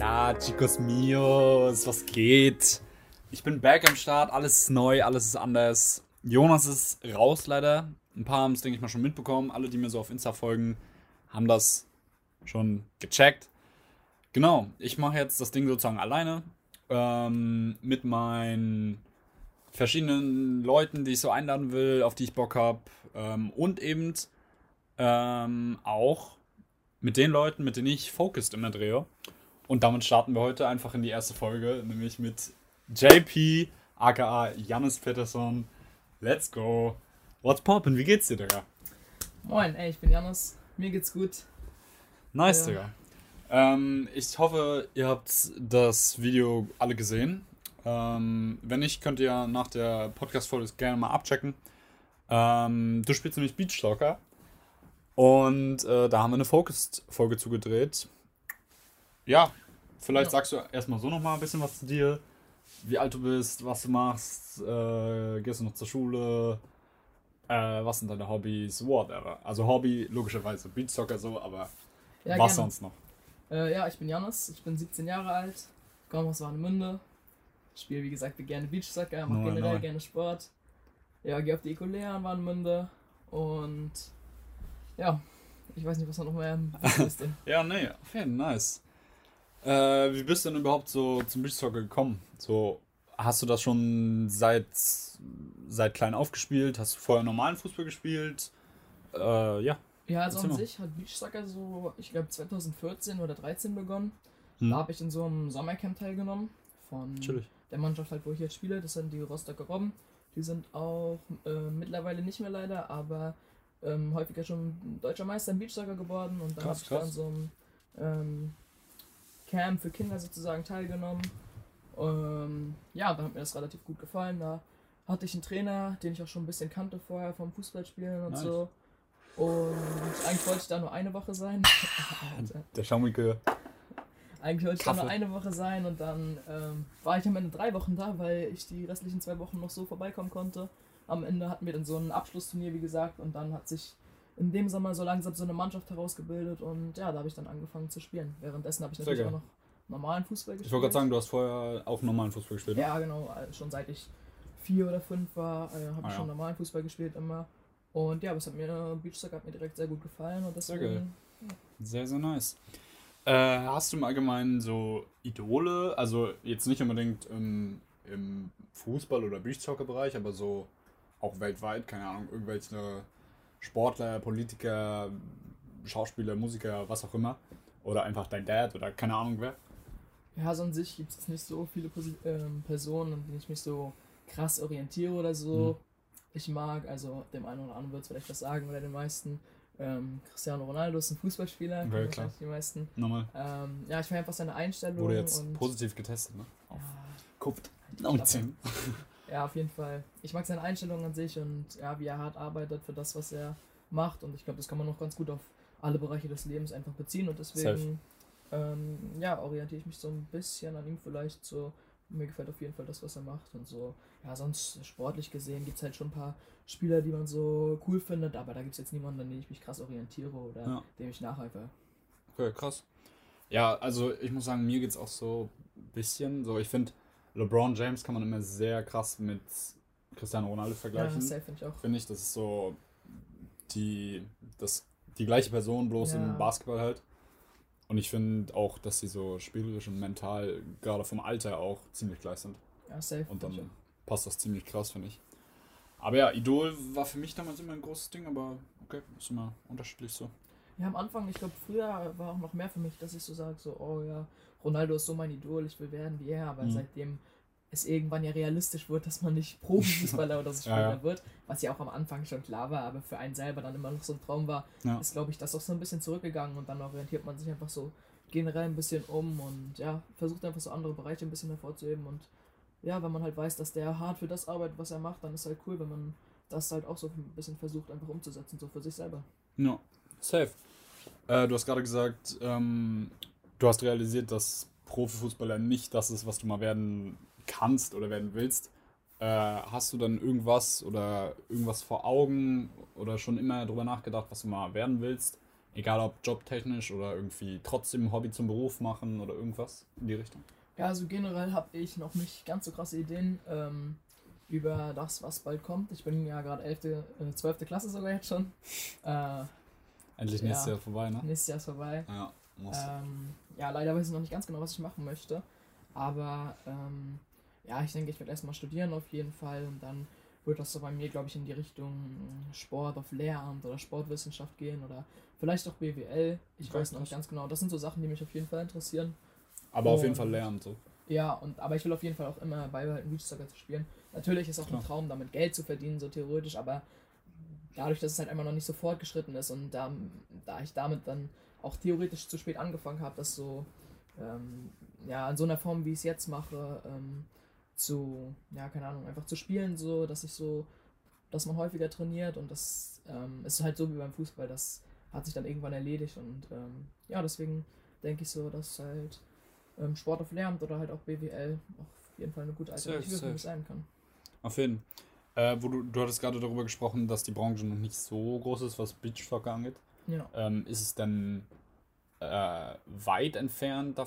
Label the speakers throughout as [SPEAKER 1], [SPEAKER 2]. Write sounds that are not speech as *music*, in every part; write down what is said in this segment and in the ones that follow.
[SPEAKER 1] Hola, chicos mios, was geht? Ich bin back am Start, alles ist neu, alles ist anders. Jonas ist raus leider. Ein paar haben es, denke ich mal, schon mitbekommen. Alle, die mir so auf Insta folgen, haben das schon gecheckt. Genau, ich mache jetzt das Ding sozusagen alleine. Ähm, mit meinen verschiedenen Leuten, die ich so einladen will, auf die ich Bock habe. Ähm, und eben ähm, auch mit den Leuten, mit denen ich Focused immer drehe. Und damit starten wir heute einfach in die erste Folge, nämlich mit JP, aka Jannis Pettersson. Let's go. What's poppin'? Wie geht's dir, Digga?
[SPEAKER 2] Moin, ey, ich bin Jannis. Mir geht's gut.
[SPEAKER 1] Nice. Digga. Ähm, ich hoffe, ihr habt das Video alle gesehen. Ähm, wenn nicht, könnt ihr nach der Podcast-Folge gerne mal abchecken. Ähm, du spielst nämlich Beachstalker. Und äh, da haben wir eine Focused-Folge zugedreht. Ja, vielleicht
[SPEAKER 2] Ja.
[SPEAKER 1] sagst du erstmal so nochmal ein bisschen was zu dir. Wie alt du bist, was du machst, äh, gehst du noch zur Schule, äh, was sind deine Hobbys, whatever. Also Hobby, logischerweise Beachstalker so, aber
[SPEAKER 2] Ja,
[SPEAKER 1] was
[SPEAKER 2] gerne.
[SPEAKER 1] sonst noch?
[SPEAKER 2] Äh, ja, ich bin Jannis, ich bin 17 Jahre alt, komme aus Warnemünde, spiele wie gesagt gerne Beachsoccer, mache generell
[SPEAKER 1] neu.
[SPEAKER 2] gerne Sport. Ja, gehe auf die Ecolea in Warnemünde und ja, ich weiß nicht, was da noch mehr *laughs* ist.
[SPEAKER 1] Ja, nee, okay, nice. Äh, wie bist du denn überhaupt so zum Beachsoccer gekommen? So, hast du das schon seit, seit klein aufgespielt? Hast du vorher normalen Fußball gespielt? Äh, ja.
[SPEAKER 2] Ja, also
[SPEAKER 1] Erzähl
[SPEAKER 2] an
[SPEAKER 1] mal.
[SPEAKER 2] sich hat Beachsoccer so, ich glaube 2014 oder 13 begonnen.
[SPEAKER 1] Hm.
[SPEAKER 2] Da habe ich in so einem Sommercamp teilgenommen von
[SPEAKER 1] Chillig.
[SPEAKER 2] der Mannschaft halt, wo ich jetzt spiele. Das sind die Rostocker Robben. Die sind auch äh, mittlerweile nicht mehr leider, aber ähm, häufiger schon deutscher Meister im Beachsoccer geworden. Und dann habe ich da an
[SPEAKER 1] krass.
[SPEAKER 2] so einem ähm, Camp für Kinder sozusagen teilgenommen. Ähm, ja, dann hat mir das relativ gut gefallen. Da hatte ich einen Trainer, den ich auch schon ein bisschen kannte vorher vom Fußballspielen und
[SPEAKER 1] Nice.
[SPEAKER 2] so. Und eigentlich wollte ich da nur eine Woche sein. *laughs*
[SPEAKER 1] Der Schaumige.
[SPEAKER 2] Eigentlich wollte ich da nur
[SPEAKER 1] Kaffee.
[SPEAKER 2] eine Woche sein und dann ähm, war ich am Ende drei Wochen da, weil ich die restlichen zwei Wochen noch so vorbeikommen konnte. Am Ende hatten wir dann so ein Abschlussturnier, wie gesagt, und dann hat sich in dem Sommer so langsam so eine Mannschaft herausgebildet und ja, da habe ich dann angefangen zu spielen. Währenddessen habe ich
[SPEAKER 1] Sehr
[SPEAKER 2] natürlich auch noch normalen Fußball gespielt.
[SPEAKER 1] Ich wollte gerade sagen, du hast vorher auch normalen Fußball gespielt.
[SPEAKER 2] Ja, genau. äh, Schon seit ich vier oder fünf war, äh, habe
[SPEAKER 1] Ah,
[SPEAKER 2] ich
[SPEAKER 1] ja.
[SPEAKER 2] schon normalen Fußball gespielt immer. Und ja, aber es hat mir, Beachsoccer hat mir direkt sehr gut gefallen und
[SPEAKER 1] Sehr
[SPEAKER 2] deswegen.
[SPEAKER 1] geil. Sehr, sehr nice. Äh, hast du im Allgemeinen so Idole? Also jetzt nicht unbedingt im, im Fußball- oder Beachsoccer-Bereich, aber so auch weltweit, keine Ahnung, irgendwelche Sportler, Politiker, Schauspieler, Musiker, was auch immer. Oder einfach dein Dad oder keine Ahnung wer.
[SPEAKER 2] Ja, so an sich gibt es nicht so viele Posi ähm, Personen, an denen ich mich so krass orientiere oder so.
[SPEAKER 1] Mhm.
[SPEAKER 2] Ich mag, also dem einen oder anderen wird es vielleicht was sagen oder den meisten. Ähm, Cristiano Ronaldo ist ein Fußballspieler, kennen
[SPEAKER 1] klar.
[SPEAKER 2] die meisten.
[SPEAKER 1] Nochmal.
[SPEAKER 2] Ähm, ja, ich mag einfach seine Einstellung.
[SPEAKER 1] Wurde jetzt
[SPEAKER 2] und,
[SPEAKER 1] positiv getestet, ne? Auf
[SPEAKER 2] ja,
[SPEAKER 1] Covid-19. *laughs*
[SPEAKER 2] ja, auf jeden Fall. Ich mag seine Einstellung an sich und ja, wie er hart arbeitet für das, was er macht. Und ich glaube, das kann man noch ganz gut auf alle Bereiche des Lebens einfach beziehen. Und deswegen ähm, ja, orientiere ich mich so ein bisschen an ihm vielleicht so. Mir gefällt auf jeden Fall das, was er macht und so. Ja, sonst sportlich gesehen gibt es halt schon ein paar Spieler, die man so cool findet, aber da gibt es jetzt niemanden, an den ich mich krass orientiere oder
[SPEAKER 1] Ja.
[SPEAKER 2] dem ich nacheifere.
[SPEAKER 1] Okay, krass. Ja, also ich muss sagen, mir geht's auch so ein bisschen. So, ich finde, LeBron James kann man immer sehr krass mit Cristiano Ronaldo
[SPEAKER 2] Ja,
[SPEAKER 1] vergleichen.
[SPEAKER 2] safe finde ich auch.
[SPEAKER 1] finde ich, das ist so die, das, die gleiche Person, bloß
[SPEAKER 2] Ja.
[SPEAKER 1] im Basketball halt. Und ich finde auch, dass sie so spielerisch und mental, gerade vom Alter auch, ziemlich gleich sind.
[SPEAKER 2] Ja, safe.
[SPEAKER 1] Und dann passt das ziemlich krass, finde ich. Aber ja, Idol war für mich damals immer ein großes Ding, aber okay, ist immer unterschiedlich so.
[SPEAKER 2] Ja, am Anfang, ich glaube, früher war auch noch mehr für mich, dass ich so sage, so, oh ja, Ronaldo ist so mein Idol, ich will werden wie er, aber
[SPEAKER 1] Mhm.
[SPEAKER 2] seitdem es irgendwann ja realistisch wird, dass man nicht Profifußballer oder so *laughs*
[SPEAKER 1] Ja,
[SPEAKER 2] Spieler
[SPEAKER 1] ja.
[SPEAKER 2] wird, was ja auch am Anfang schon klar war, aber für einen selber dann immer noch so ein Traum war,
[SPEAKER 1] Ja.
[SPEAKER 2] ist, glaube ich, das auch so ein bisschen zurückgegangen und dann orientiert man sich einfach so generell ein bisschen um und ja, versucht einfach so andere Bereiche ein bisschen hervorzuheben und ja, wenn man halt weiß, dass der hart für das arbeitet, was er macht, dann ist halt cool, wenn man das halt auch so ein bisschen versucht einfach umzusetzen, so für sich selber.
[SPEAKER 1] Ja, safe. Äh, du hast gerade gesagt, ähm, du hast realisiert, dass Profifußballer nicht das ist, was du mal werden kannst oder werden willst. Äh, hast du dann irgendwas oder irgendwas vor Augen oder schon immer darüber nachgedacht, was du mal werden willst? Egal ob jobtechnisch oder irgendwie trotzdem Hobby zum Beruf machen oder irgendwas in die Richtung?
[SPEAKER 2] Ja, also generell habe ich noch nicht ganz so krasse Ideen ähm, über das, was bald kommt. Ich bin ja gerade 11., äh, 12. Klasse sogar jetzt schon. *laughs* Äh,
[SPEAKER 1] Endlich nächstes ja, Jahr vorbei, ne?
[SPEAKER 2] Nächstes Jahr ist vorbei.
[SPEAKER 1] Ja,
[SPEAKER 2] muss. Ähm, ja, leider weiß ich noch nicht ganz genau, was ich machen möchte. Aber ähm, ja, ich denke, ich werde erstmal studieren auf jeden Fall und dann wird das so bei mir, glaube ich, in die Richtung Sport auf Lehramt oder Sportwissenschaft gehen oder vielleicht auch BWL. Ich weiß noch nicht ganz genau. Das sind so Sachen, die mich auf jeden Fall interessieren.
[SPEAKER 1] Aber und, auf jeden Fall Lehramt so.
[SPEAKER 2] Ja, und aber ich will auf jeden Fall auch immer beibehalten, Beachsoccer zu spielen. Natürlich ist auch Klar. ein Traum, damit Geld zu verdienen, so theoretisch, aber dadurch, dass es halt einfach noch nicht so fortgeschritten ist und da, da ich damit dann auch theoretisch zu spät angefangen habe, das so ähm, ja in so einer Form, wie ich es jetzt mache, ähm, zu, ja, keine Ahnung, einfach zu spielen, so, dass ich so, dass man häufiger trainiert und das ähm, ist halt so wie beim Fußball, das hat sich dann irgendwann erledigt und ähm, ja, deswegen denke ich so, dass halt ähm, Sport auf Lehramt oder halt auch BWL auf jeden Fall eine gute Alternative für mich sein kann.
[SPEAKER 1] Auf jeden Fall. Äh, wo du, du hattest gerade darüber gesprochen, dass die Branche noch nicht so groß ist, was Beachsoccer angeht.
[SPEAKER 2] Ja.
[SPEAKER 1] Ähm, ist es denn äh, weit entfernt,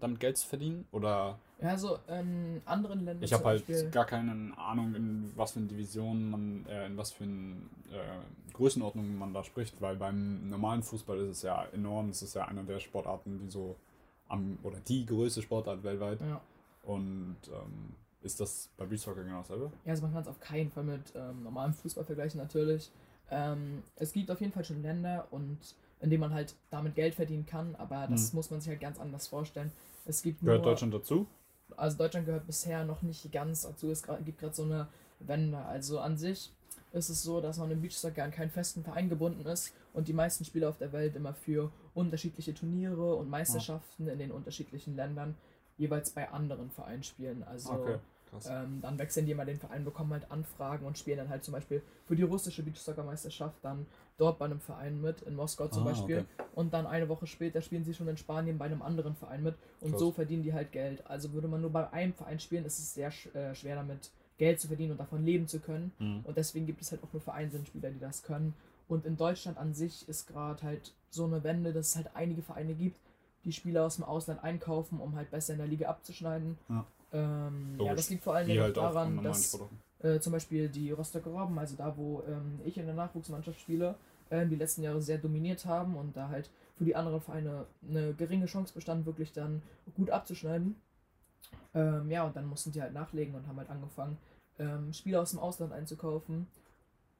[SPEAKER 1] damit Geld zu verdienen? Oder?
[SPEAKER 2] Ja, also in anderen Ländern.
[SPEAKER 1] Ich habe halt gar keine Ahnung, in was für Divisionen man, äh, in was für äh, Größenordnungen man da spricht, weil beim normalen Fußball ist es ja enorm. Es ist ja einer der Sportarten, die so am, oder die größte Sportart weltweit.
[SPEAKER 2] Ja.
[SPEAKER 1] Und ähm, ist das bei Beachsoccer genau dasselbe?
[SPEAKER 2] Ja, also man kann es auf keinen Fall mit ähm, normalem Fußball vergleichen, natürlich. Ähm, es gibt auf jeden Fall schon Länder und in denen man halt damit Geld verdienen kann, aber das hm. muss man sich halt ganz anders vorstellen. Es gibt
[SPEAKER 1] Gehört nur, Deutschland dazu?
[SPEAKER 2] Also Deutschland gehört bisher noch nicht ganz dazu. Es gibt gerade so eine Wende. Also an sich ist es so, dass man im Beachsoccer an keinen festen Verein gebunden ist und die meisten Spieler auf der Welt immer für unterschiedliche Turniere und Meisterschaften oh. in den unterschiedlichen Ländern jeweils bei anderen Vereinen spielen. Also okay. Ähm, dann wechseln die mal den Verein, bekommen halt Anfragen und spielen dann halt zum Beispiel für die russische Beachsoccer-Meisterschaft dann dort bei einem Verein mit, in Moskau zum ah, Beispiel. Okay. Und dann eine Woche später spielen sie schon in Spanien bei einem anderen Verein mit und Krass. so verdienen die halt Geld. Also würde man nur bei einem Verein spielen, ist es sehr äh, schwer damit Geld zu verdienen und davon leben zu können. Mhm. Und deswegen gibt es halt auch nur Vereinsinspieler, die das können. Und in Deutschland an sich ist gerade halt so eine Wende, dass es halt einige Vereine gibt, die Spieler aus dem Ausland einkaufen, um halt besser in der Liga abzuschneiden. Ja. Ähm, ja, das liegt vor allem halt daran, dass äh, zum Beispiel die Rostocker Robben, also da, wo ähm, ich in der Nachwuchsmannschaft spiele, äh, die letzten Jahre sehr dominiert haben und da halt für die anderen Vereine eine geringe Chance bestand, wirklich dann gut abzuschneiden. Ähm, ja, und dann mussten die halt nachlegen und haben halt angefangen, ähm, Spieler aus dem Ausland einzukaufen.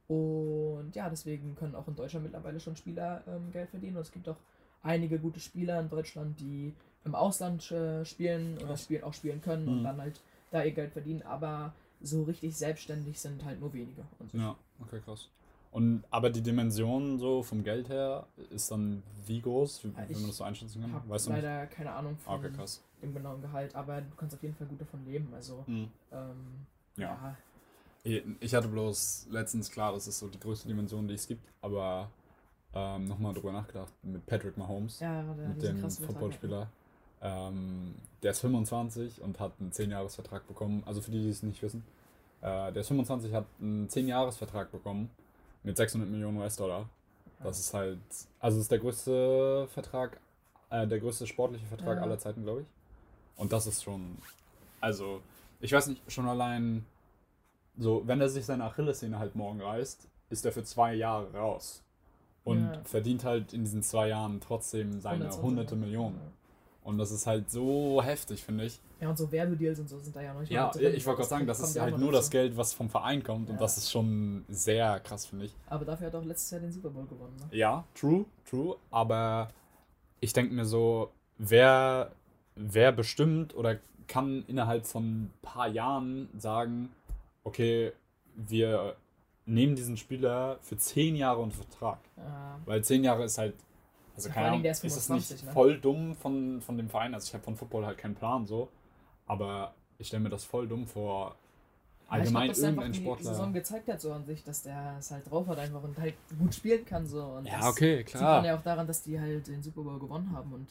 [SPEAKER 2] Und ja, deswegen können auch in Deutschland mittlerweile schon Spieler ähm, Geld verdienen. Und es gibt auch einige gute Spieler in Deutschland, die im Ausland äh, spielen oder spielen, auch spielen können mhm. und dann halt da ihr Geld verdienen, aber so richtig selbstständig sind halt nur wenige.
[SPEAKER 1] ja, okay, krass. Und aber die Dimension so vom Geld her ist dann wie groß, wie, wenn man das so einschätzen kann?
[SPEAKER 2] Weißt du leider nicht? keine Ahnung
[SPEAKER 1] von okay,
[SPEAKER 2] dem genauen Gehalt, aber du kannst auf jeden Fall gut davon leben. Also
[SPEAKER 1] mhm.
[SPEAKER 2] ähm,
[SPEAKER 1] ja. ja. Ich hatte bloß letztens klar, das ist so die größte Dimension, die es gibt, aber ähm, nochmal drüber nachgedacht mit Patrick Mahomes,
[SPEAKER 2] ja,
[SPEAKER 1] der, mit dem Footballspieler. Ähm, der ist 25 und hat einen 10-Jahres-Vertrag bekommen. Also für die, die es nicht wissen. Äh, der ist 25, hat einen 10-Jahres-Vertrag bekommen mit 600 Millionen US-Dollar. Das ist halt, also ist der größte Vertrag, äh, der größte sportliche Vertrag ja. aller Zeiten, glaube ich. Und das ist schon, also ich weiß nicht, schon allein so, wenn er sich seine Achillessehne halt morgen reißt, ist er für zwei Jahre raus. Und ja. verdient halt in diesen zwei Jahren trotzdem seine hunderte Millionen. Ja. Und das ist halt so heftig, finde ich.
[SPEAKER 2] Ja, und so Werbedeals und so sind da ja noch nicht
[SPEAKER 1] Ja, drin. ich wollte gerade sagen, das ist halt nur das Geld, was vom Verein kommt. Ja. Und das ist schon sehr krass, finde ich.
[SPEAKER 2] Aber dafür hat er auch letztes Jahr den Super Bowl gewonnen. Ne?
[SPEAKER 1] Ja, true, true. Aber ich denke mir so, wer, wer bestimmt oder kann innerhalb von ein paar Jahren sagen, okay, wir nehmen diesen Spieler für zehn Jahre unter Vertrag.
[SPEAKER 2] Ja.
[SPEAKER 1] Weil zehn Jahre ist halt also ja, keine Ahnung, ist, ist es nicht ne? voll dumm von, von dem Verein? Also ich habe von Football halt keinen Plan so, aber ich stelle mir das voll dumm vor. Allgemein ja, ich glaub, irgendein Sportler.
[SPEAKER 2] Die Saison gezeigt hat so an sich, dass der es halt drauf hat einfach und halt gut spielen kann so. Und
[SPEAKER 1] ja, okay, klar. Sieht
[SPEAKER 2] man ja auch daran, dass die halt den Super Bowl gewonnen haben und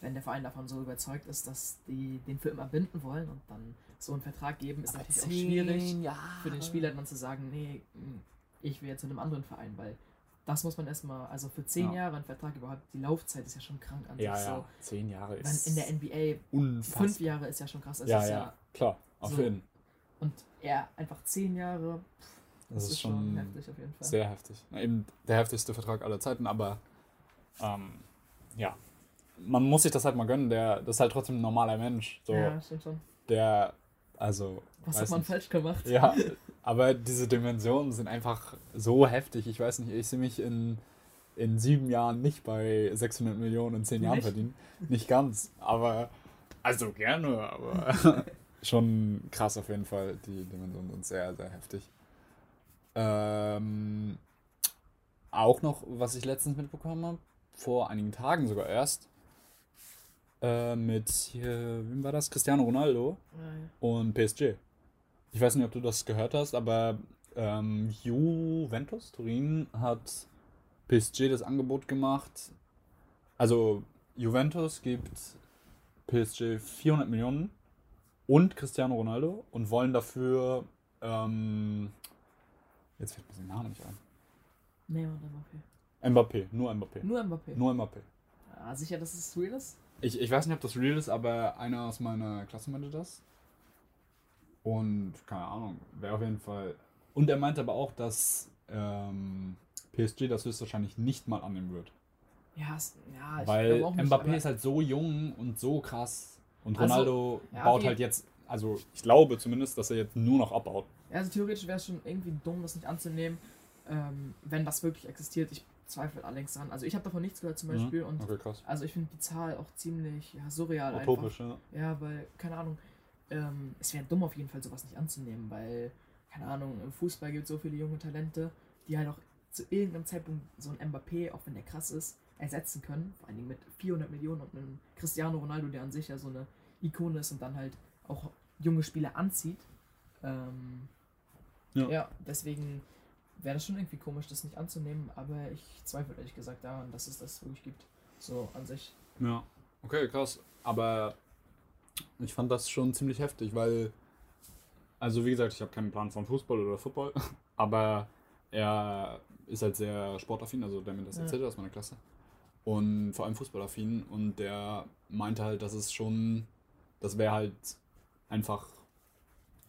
[SPEAKER 2] wenn der Verein davon so überzeugt ist, dass die den für immer binden wollen und dann so einen Vertrag geben, ist aber natürlich auch schwierig
[SPEAKER 1] Jahre.
[SPEAKER 2] für den Spieler dann zu sagen, nee, hm, ich will jetzt zu einem anderen Verein, weil das muss man erstmal, also für zehn ja. Jahre ein Vertrag überhaupt, die Laufzeit ist ja schon krank
[SPEAKER 1] an ja, sich. Ja, so. zehn Jahre
[SPEAKER 2] ist. in der NBA unfassbar. fünf Jahre ist ja schon krass.
[SPEAKER 1] Also ja, ja, ja, klar, auf so. jeden
[SPEAKER 2] Und er einfach zehn Jahre, pff, das, das, ist, schon, schon heftig auf jeden Fall.
[SPEAKER 1] Sehr heftig. Eben der heftigste Vertrag aller Zeiten, aber ähm, ja, man muss sich das halt mal gönnen. Der, das ist halt trotzdem ein normaler Mensch. So, ja, stimmt schon. Der, also.
[SPEAKER 2] Was hat man nicht. falsch gemacht?
[SPEAKER 1] Ja, aber diese Dimensionen sind einfach so heftig. Ich weiß nicht, ich sehe mich in, in sieben Jahren nicht bei 600 Millionen in zehn nicht? Jahren verdienen. Nicht ganz, aber. Also gerne, aber *laughs* schon krass auf jeden Fall. Die Dimensionen sind sehr, sehr heftig. Ähm, auch noch, was ich letztens mitbekommen habe, vor einigen Tagen sogar erst, äh, mit, hier, wem war das? Cristiano Ronaldo Nein. und PSG. Ich weiß nicht, ob du das gehört hast, aber ähm, Juventus Turin hat PSG das Angebot gemacht. Also Juventus gibt PSG 400 Millionen und Cristiano Ronaldo und wollen dafür ähm, jetzt fällt mir der Name nicht ein.
[SPEAKER 2] Und Mbappé.
[SPEAKER 1] Mbappé, nur Mbappé.
[SPEAKER 2] Nur Mbappé.
[SPEAKER 1] Nur Mbappé.
[SPEAKER 2] Ja, sicher, dass es real ist?
[SPEAKER 1] Ich, ich weiß nicht, ob das real ist, aber einer aus meiner Klasse meinte das. Und keine Ahnung, wäre auf jeden Fall. Und er meinte aber auch, dass ähm, PSG das höchstwahrscheinlich nicht mal annehmen wird.
[SPEAKER 2] Ja, ja
[SPEAKER 1] ich Weil auch nicht, Mbappé ist halt so jung und so krass. Und also, Ronaldo also, ja, baut halt jetzt, also ich glaube zumindest, dass er jetzt nur noch abbaut.
[SPEAKER 2] Ja, also theoretisch wäre es schon irgendwie dumm, das nicht anzunehmen, ähm, wenn das wirklich existiert. Ich zweifle allerdings dran. Also ich habe davon nichts gehört zum mhm. Beispiel. Mhm. Und
[SPEAKER 1] okay.
[SPEAKER 2] Also ich finde die Zahl auch ziemlich ja, surreal.
[SPEAKER 1] Utopisch, einfach.
[SPEAKER 2] ja. Ja, weil, keine Ahnung, ähm, es wäre dumm auf jeden Fall sowas nicht anzunehmen, weil, keine Ahnung, im Fußball gibt es so viele junge Talente, die halt auch zu irgendeinem Zeitpunkt so ein Mbappé, auch wenn der krass ist, ersetzen können. Vor allen Dingen mit 400 Millionen und einem Cristiano Ronaldo, der an sich ja so eine Ikone ist und dann halt auch junge Spieler anzieht. Ähm, ja. ja, deswegen wäre das schon irgendwie komisch, das nicht anzunehmen, aber ich zweifle ehrlich gesagt daran, dass es das wirklich gibt. So an sich.
[SPEAKER 1] Ja, okay, krass. Aber ich fand das schon ziemlich heftig, weil, also wie gesagt, ich habe keinen Plan von Fußball oder Football, *laughs* aber er ist halt sehr sportaffin, also der mir das ja. erzählt hat aus meiner Klasse. Und vor allem fußballaffin und der meinte halt, dass es schon, das wäre halt einfach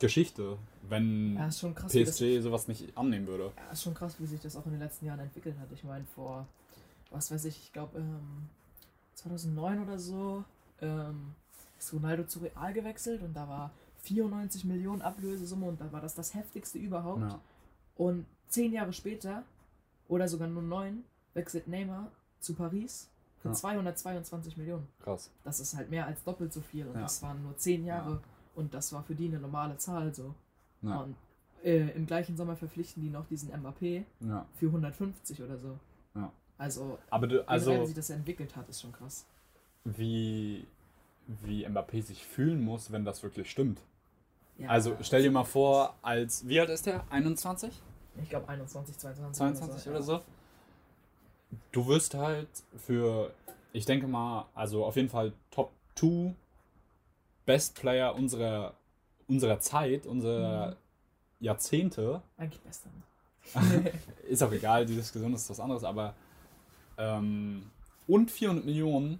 [SPEAKER 1] Geschichte, wenn
[SPEAKER 2] ja, krass,
[SPEAKER 1] PSG sowas nicht annehmen würde.
[SPEAKER 2] Ja, ist schon krass, wie sich das auch in den letzten Jahren entwickelt hat. Ich meine, vor, was weiß ich, ich glaube ähm, 2009 oder so ähm, ist Ronaldo zu Real gewechselt und da war 94 Millionen Ablösesumme und da war das das heftigste überhaupt. Ja. Und zehn Jahre später, oder sogar nur neun, wechselt Neymar zu Paris für ja. 222 Millionen.
[SPEAKER 1] Krass.
[SPEAKER 2] Das ist halt mehr als doppelt so viel und ja. das waren nur zehn Jahre und das war für die eine normale Zahl so. Ja. Und äh, im gleichen Sommer verpflichten die noch diesen Mbappé ja. für 150 oder so.
[SPEAKER 1] Ja.
[SPEAKER 2] Also,
[SPEAKER 1] aber du, also
[SPEAKER 2] wie sich das entwickelt hat, ist schon krass.
[SPEAKER 1] Wie, wie Mbappé sich fühlen muss, wenn das wirklich stimmt. Ja, also stell dir mal vor, als wie alt ist der? 21?
[SPEAKER 2] Ich glaube 21, 22.
[SPEAKER 1] 22 oder so. Oder so. Du wirst halt für, ich denke mal, also auf jeden Fall Top 2 Best Player unserer, unserer Zeit, unserer mhm. Jahrzehnte.
[SPEAKER 2] Eigentlich bester. *laughs*
[SPEAKER 1] ist auch egal, die Diskussion ist was anderes, aber ähm, und 400 Millionen.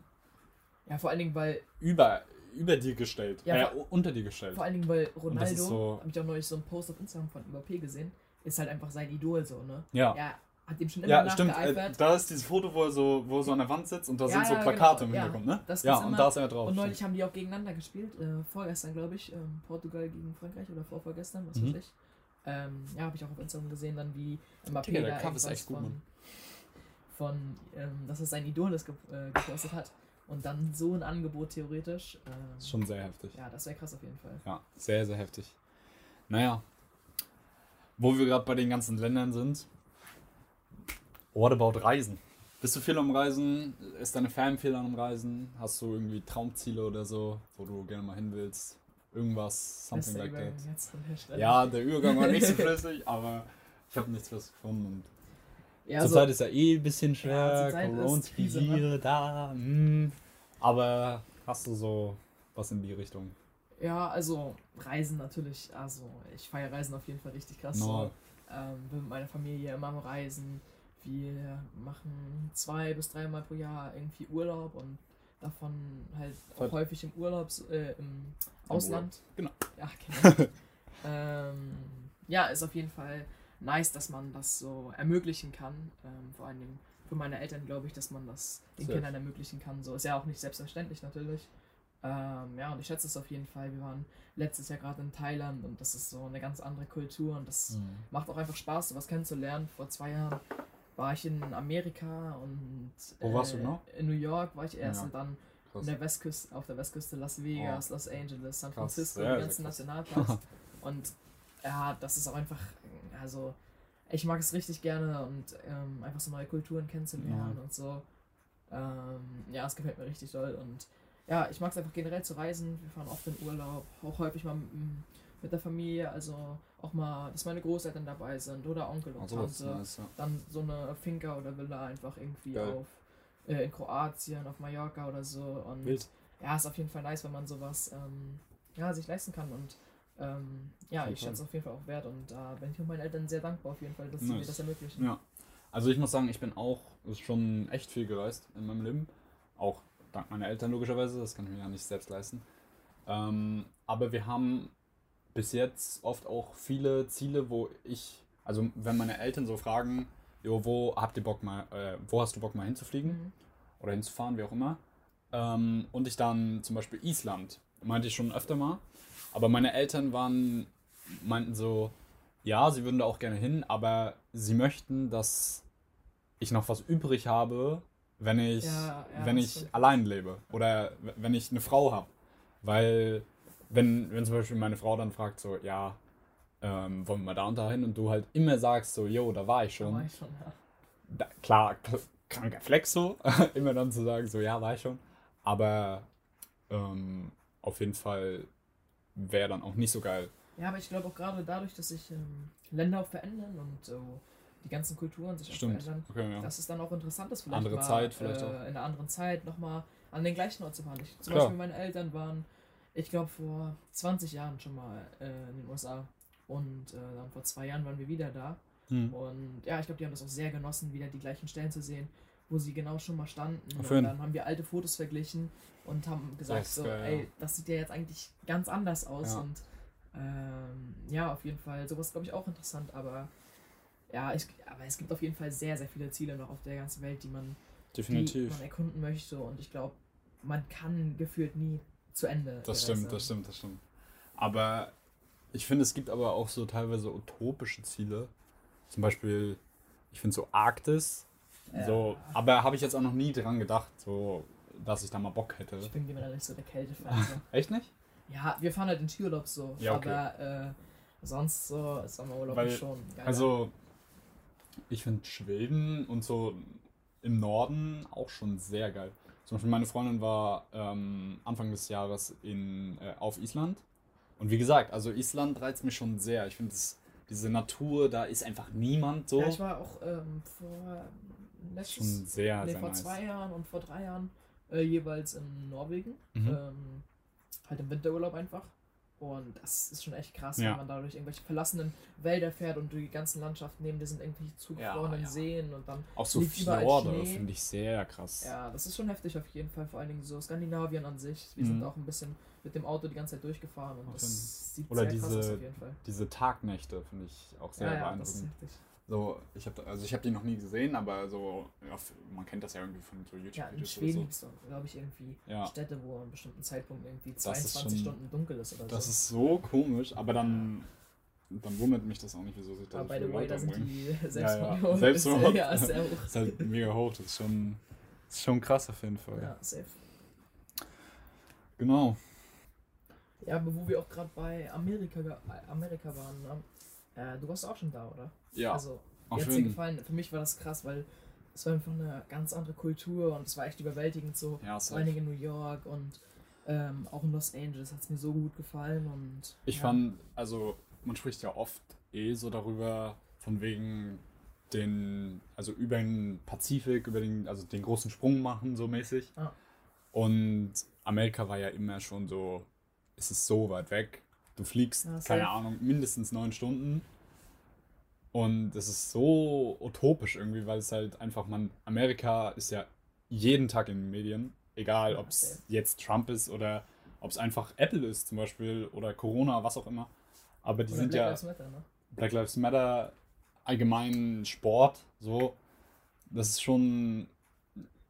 [SPEAKER 2] Ja, vor allen Dingen, weil.
[SPEAKER 1] Über, über dir gestellt. Ja, äh, unter dir gestellt.
[SPEAKER 2] Vor allen Dingen, weil Ronaldo, so habe ich auch neulich so einen Post auf Instagram von Mbappé gesehen, ist halt einfach sein Idol so, ne?
[SPEAKER 1] Ja.
[SPEAKER 2] ja hat dem schon immer
[SPEAKER 1] ja, stimmt. Äh, da ist dieses Foto, wo er so, wo er so an der Wand sitzt und da ja, sind so Plakate genau. im Hintergrund, ne?
[SPEAKER 2] Das
[SPEAKER 1] ja, und da ist er drauf.
[SPEAKER 2] Und neulich haben die auch gegeneinander gespielt, äh, vorgestern glaube ich, ähm, Portugal gegen Frankreich oder vorvorgestern, was mhm. weiß ich. Ähm, ja, habe ich auch auf Instagram gesehen, dann wie Mbappé Digga,
[SPEAKER 1] der Kampf ist echt gut,
[SPEAKER 2] von, von ähm, dass er sein Idol ist, ge äh, gepostet hat. Und dann so ein Angebot theoretisch. Ähm,
[SPEAKER 1] ist schon sehr heftig.
[SPEAKER 2] Ja, das wäre krass auf jeden Fall.
[SPEAKER 1] Ja, sehr, sehr heftig. Naja, wo wir gerade bei den ganzen Ländern sind, What about Reisen? Bist du viel am Reisen? Ist deine Fanfehler am Reisen? Hast du irgendwie Traumziele oder so, wo du gerne mal hin willst? Irgendwas, something like that. Ja, der Übergang war nicht so flüssig, *laughs* aber ich habe nichts was gefunden. Ja, Zurzeit also, ist ja eh ein bisschen schwer, ja, Corona da, mh. aber hast du so was in die Richtung?
[SPEAKER 2] Ja, also Reisen natürlich, also ich feiere Reisen auf jeden Fall richtig krass. No. So. Ähm, bin mit meiner Familie immer am Reisen wir machen zwei bis dreimal pro Jahr irgendwie Urlaub und davon halt auch häufig im Urlaub, äh, im Ausland.
[SPEAKER 1] Genau.
[SPEAKER 2] Ja, genau. *laughs* ähm, ja, ist auf jeden Fall nice, dass man das so ermöglichen kann. Ähm, vor allen Dingen für meine Eltern glaube ich, dass man das den
[SPEAKER 1] Safe.
[SPEAKER 2] Kindern ermöglichen kann. So ist ja auch nicht selbstverständlich natürlich. Ähm, ja, und ich schätze es auf jeden Fall. Wir waren letztes Jahr gerade in Thailand und das ist so eine ganz andere Kultur und das
[SPEAKER 1] Mhm.
[SPEAKER 2] macht auch einfach Spaß, sowas kennenzulernen. Vor zwei Jahren war ich in Amerika und äh,
[SPEAKER 1] Wo warst du genau?
[SPEAKER 2] in New York war ich erst
[SPEAKER 1] Ja.
[SPEAKER 2] und dann
[SPEAKER 1] Krass.
[SPEAKER 2] in der Westküste, auf der Westküste Las Vegas, Los Angeles, San
[SPEAKER 1] Krass.
[SPEAKER 2] Francisco,
[SPEAKER 1] Sehr,
[SPEAKER 2] die ganzen. Nationalparks. *laughs* und ja, das ist auch einfach, also ich mag es richtig gerne und ähm, einfach so neue Kulturen kennenzulernen und so. Ähm, ja, es gefällt mir richtig doll und ja, ich mag es einfach generell zu reisen. Wir fahren oft in Urlaub, auch häufig mal m- mit der Familie, also auch mal, dass meine Großeltern dabei sind oder Onkel und
[SPEAKER 1] Also,
[SPEAKER 2] Tante
[SPEAKER 1] nice, ja.
[SPEAKER 2] dann so eine Finca oder Villa einfach irgendwie
[SPEAKER 1] Geil.
[SPEAKER 2] auf äh, in Kroatien, auf Mallorca oder so. Und
[SPEAKER 1] Wild.
[SPEAKER 2] ja, ist auf jeden Fall nice, wenn man sowas ähm, ja, sich leisten kann. Und ähm, ja, ich schätze es auf jeden Fall auch wert. Und da bin ich auch meinen Eltern sehr dankbar auf jeden Fall, dass sie mir
[SPEAKER 1] Nice.
[SPEAKER 2] das ermöglichen.
[SPEAKER 1] Ja. Also ich muss sagen, ich bin auch schon echt viel gereist in meinem Leben. Auch dank meiner Eltern logischerweise, das kann ich mir ja nicht selbst leisten. Ähm, aber wir haben bis jetzt oft auch viele Ziele, wo ich, also wenn meine Eltern so fragen, jo, wo habt ihr Bock mal, äh, wo hast du Bock mal hinzufliegen
[SPEAKER 2] Mhm.
[SPEAKER 1] oder hinzufahren, wie auch immer. Ähm, und ich dann zum Beispiel Island, meinte ich schon öfter mal. Aber meine Eltern waren, meinten so, ja, sie würden da auch gerne hin, aber sie möchten, dass ich noch was übrig habe, wenn ich,
[SPEAKER 2] Ja, ja,
[SPEAKER 1] wenn ich
[SPEAKER 2] stimmt.
[SPEAKER 1] allein lebe oder wenn ich eine Frau habe. Weil, wenn, wenn zum Beispiel meine Frau dann fragt, so, ja, ähm, wollen wir mal da und da hin und du halt immer sagst, so, yo, da war ich
[SPEAKER 2] Da
[SPEAKER 1] schon
[SPEAKER 2] war ich schon, ja.
[SPEAKER 1] da, klar, kranker Flex so, *laughs* immer dann zu sagen, so ja, war ich schon. Aber ähm, auf jeden Fall wäre dann auch nicht so geil.
[SPEAKER 2] Ja, aber ich glaube auch gerade dadurch, dass sich ähm, Länder auch verändern und so die ganzen Kulturen sich
[SPEAKER 1] Stimmt.
[SPEAKER 2] verändern,
[SPEAKER 1] Okay, ja.
[SPEAKER 2] dass es dann auch interessant ist, vielleicht
[SPEAKER 1] Andere
[SPEAKER 2] mal,
[SPEAKER 1] Zeit vielleicht
[SPEAKER 2] äh,
[SPEAKER 1] auch.
[SPEAKER 2] in einer anderen Zeit nochmal an den gleichen Ort zu fahren. Ich, zum
[SPEAKER 1] Klar.
[SPEAKER 2] Beispiel meine Eltern waren, ich glaube, vor 20 Jahren schon mal äh, in den USA und äh, dann vor zwei Jahren waren wir wieder da.
[SPEAKER 1] Hm.
[SPEAKER 2] Und ja, ich glaube, die haben das auch sehr genossen, wieder die gleichen Stellen zu sehen, wo sie genau schon mal standen.
[SPEAKER 1] Ach,
[SPEAKER 2] Und
[SPEAKER 1] schön.
[SPEAKER 2] dann haben wir alte Fotos verglichen und haben gesagt, so,
[SPEAKER 1] geil,
[SPEAKER 2] ey,
[SPEAKER 1] ja.
[SPEAKER 2] das sieht ja jetzt eigentlich ganz anders aus.
[SPEAKER 1] Ja.
[SPEAKER 2] Und ähm, ja, auf jeden Fall, sowas glaube ich auch interessant, aber ja, ich, aber es gibt auf jeden Fall sehr, sehr viele Ziele noch auf der ganzen Welt, die man, die
[SPEAKER 1] Definitiv.
[SPEAKER 2] man erkunden möchte. Und ich glaube, man kann gefühlt nie zu Ende.
[SPEAKER 1] Das stimmt, das stimmt, das stimmt. Aber ich finde, es gibt aber auch so teilweise utopische Ziele. Zum Beispiel, ich finde so Arktis.
[SPEAKER 2] Ja.
[SPEAKER 1] So, aber habe ich jetzt auch noch nie dran gedacht, so, dass ich da mal Bock hätte.
[SPEAKER 2] Ich bin generell nicht so der Kälte-Fan. *laughs*
[SPEAKER 1] Echt nicht?
[SPEAKER 2] Ja, wir fahren halt in Skiurlaub so.
[SPEAKER 1] Ja, okay.
[SPEAKER 2] Aber äh, sonst so Sommerurlaub
[SPEAKER 1] Weil-
[SPEAKER 2] schon geil.
[SPEAKER 1] Also, ich finde Schweden und so im Norden auch schon sehr geil. Zum Beispiel meine Freundin war ähm, Anfang des Jahres in, äh, auf Island. Und wie gesagt, also Island reizt mich schon sehr. Ich finde diese Natur, da ist einfach niemand so.
[SPEAKER 2] Ja, ich war auch ähm, vor
[SPEAKER 1] schon
[SPEAKER 2] letztes,
[SPEAKER 1] sehr,
[SPEAKER 2] nee,
[SPEAKER 1] sehr
[SPEAKER 2] vor
[SPEAKER 1] nice.
[SPEAKER 2] zwei Jahren und vor drei Jahren äh, jeweils in Norwegen.
[SPEAKER 1] Mhm.
[SPEAKER 2] Ähm, halt im Winterurlaub einfach. Und das ist schon echt krass,
[SPEAKER 1] Ja.
[SPEAKER 2] wenn man da durch irgendwelche verlassenen Wälder fährt und die ganzen Landschaften neben dir sind irgendwelche zugefrorenen
[SPEAKER 1] Ja, ja.
[SPEAKER 2] Seen und dann
[SPEAKER 1] Auch so Fjorde
[SPEAKER 2] Schnee.
[SPEAKER 1] finde ich sehr krass.
[SPEAKER 2] Ja, das ist schon heftig auf jeden Fall, vor allen Dingen so Skandinavien an sich. Wir
[SPEAKER 1] Mhm.
[SPEAKER 2] sind auch ein bisschen mit dem Auto die ganze Zeit durchgefahren und
[SPEAKER 1] Auf
[SPEAKER 2] das sieht
[SPEAKER 1] Oder
[SPEAKER 2] sehr krass aus
[SPEAKER 1] diese-
[SPEAKER 2] auf jeden Fall.
[SPEAKER 1] Diese Tagnächte finde ich auch sehr
[SPEAKER 2] Ja, ja, das ist
[SPEAKER 1] beeindruckend.
[SPEAKER 2] heftig.
[SPEAKER 1] So, ich habe also ich habe die noch nie gesehen, aber so ja, man kennt das ja irgendwie von so YouTube
[SPEAKER 2] Ja, in Schweden
[SPEAKER 1] oder
[SPEAKER 2] gibt es glaube ich, irgendwie
[SPEAKER 1] Ja.
[SPEAKER 2] Städte, wo an einem bestimmten Zeitpunkt irgendwie
[SPEAKER 1] Das ist
[SPEAKER 2] 22
[SPEAKER 1] schon-
[SPEAKER 2] Stunden dunkel ist oder
[SPEAKER 1] so. Das
[SPEAKER 2] so.
[SPEAKER 1] ist so komisch, aber dann dann wundert mich das auch nicht, wieso sich da
[SPEAKER 2] Aber
[SPEAKER 1] so
[SPEAKER 2] by the way, da sind die
[SPEAKER 1] Ja, ja.
[SPEAKER 2] Selbstmord ja, sehr hoch.
[SPEAKER 1] Das ist halt mega hoch, das ist schon das ist schon krass auf jeden Fall.
[SPEAKER 2] Ja, safe.
[SPEAKER 1] Genau.
[SPEAKER 2] Ja, aber wo wir auch gerade bei Amerika, Amerika waren, ne? Äh, du warst auch schon da, oder?
[SPEAKER 1] Ja,
[SPEAKER 2] Also,
[SPEAKER 1] auf
[SPEAKER 2] Jetzt dir gefallen, für mich war das krass, weil es war einfach eine ganz andere Kultur und es war echt überwältigend so.
[SPEAKER 1] Ja,
[SPEAKER 2] Vor allen Dingen in New York und ähm, auch in Los Angeles hat es mir so gut gefallen und
[SPEAKER 1] Ich
[SPEAKER 2] ja,
[SPEAKER 1] fand, also man spricht ja oft eh so darüber, von wegen den, also über den Pazifik, über den, also den großen Sprung machen, so mäßig.
[SPEAKER 2] Ah.
[SPEAKER 1] Und Amerika war ja immer schon so, es ist so weit weg. Du fliegst,
[SPEAKER 2] Ja,
[SPEAKER 1] keine Ahnung, mindestens neun Stunden. Und das ist so utopisch irgendwie, weil es halt einfach, man, Amerika ist ja jeden Tag in den Medien, egal ob es jetzt Trump ist oder ob es einfach Apple ist zum Beispiel oder Corona, was auch immer. Aber die
[SPEAKER 2] Oder
[SPEAKER 1] sind
[SPEAKER 2] Black
[SPEAKER 1] ja
[SPEAKER 2] Lives Matter, ne?
[SPEAKER 1] Black Lives Matter, allgemein Sport, so. Das ist schon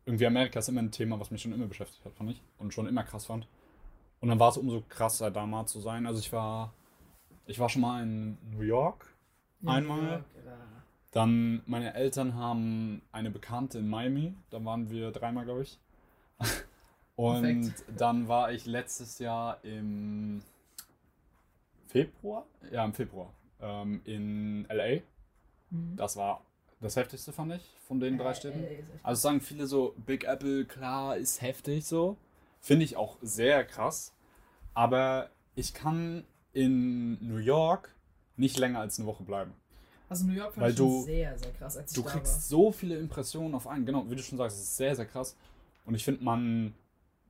[SPEAKER 1] irgendwie Amerika ist immer ein Thema, was mich schon immer beschäftigt hat, fand ich. Und schon immer krass fand. Und dann war es umso krasser, da mal zu sein. Also ich war, ich war schon mal in New York. Einmal. Dann, meine Eltern haben eine Bekannte in Miami. Da waren wir dreimal, glaube ich. *laughs* Und
[SPEAKER 2] Perfekt.
[SPEAKER 1] dann war ich letztes Jahr im Februar? Ja, im Februar. Ähm, in LA.
[SPEAKER 2] Mhm.
[SPEAKER 1] Das war das heftigste, fand ich, von den drei Städten. Also sagen viele so, Big Apple, klar, ist heftig so. Finde ich auch sehr krass. Aber ich kann in New York nicht länger als eine Woche bleiben.
[SPEAKER 2] Also New York fand
[SPEAKER 1] Weil
[SPEAKER 2] ich
[SPEAKER 1] du-
[SPEAKER 2] sehr, sehr krass, als
[SPEAKER 1] Du kriegst so viele Impressionen auf einen. Genau, wie du schon sagst, es ist sehr, sehr krass. Und ich finde, man,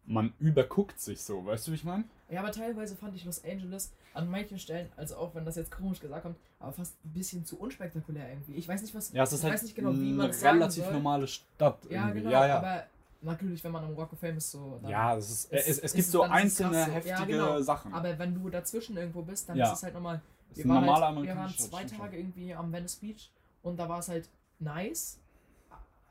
[SPEAKER 1] man überguckt sich so. Weißt du, wie ich meine?
[SPEAKER 2] war. Ja, aber teilweise fand ich Los Angeles an manchen Stellen, also auch wenn das jetzt komisch gesagt kommt, aber fast ein bisschen zu unspektakulär irgendwie. Ich weiß nicht, was.
[SPEAKER 1] Ja, es ist
[SPEAKER 2] ich
[SPEAKER 1] halt
[SPEAKER 2] weiß nicht genau, wie man
[SPEAKER 1] eine relativ normale Stadt.
[SPEAKER 2] Ja,
[SPEAKER 1] irgendwie.
[SPEAKER 2] genau,
[SPEAKER 1] ja, ja.
[SPEAKER 2] aber natürlich, wenn man am Rock of Fame ist, so.
[SPEAKER 1] ja, es, ist, es, es, gibt so
[SPEAKER 2] ist es
[SPEAKER 1] einzelne
[SPEAKER 2] so. Ja,
[SPEAKER 1] heftige
[SPEAKER 2] genau.
[SPEAKER 1] Sachen.
[SPEAKER 2] Aber wenn du dazwischen irgendwo bist, dann
[SPEAKER 1] Ja.
[SPEAKER 2] ist es halt nochmal.
[SPEAKER 1] Das
[SPEAKER 2] Wir waren, halt, wir waren zwei. Tage irgendwie am Venice Beach und da war es halt nice.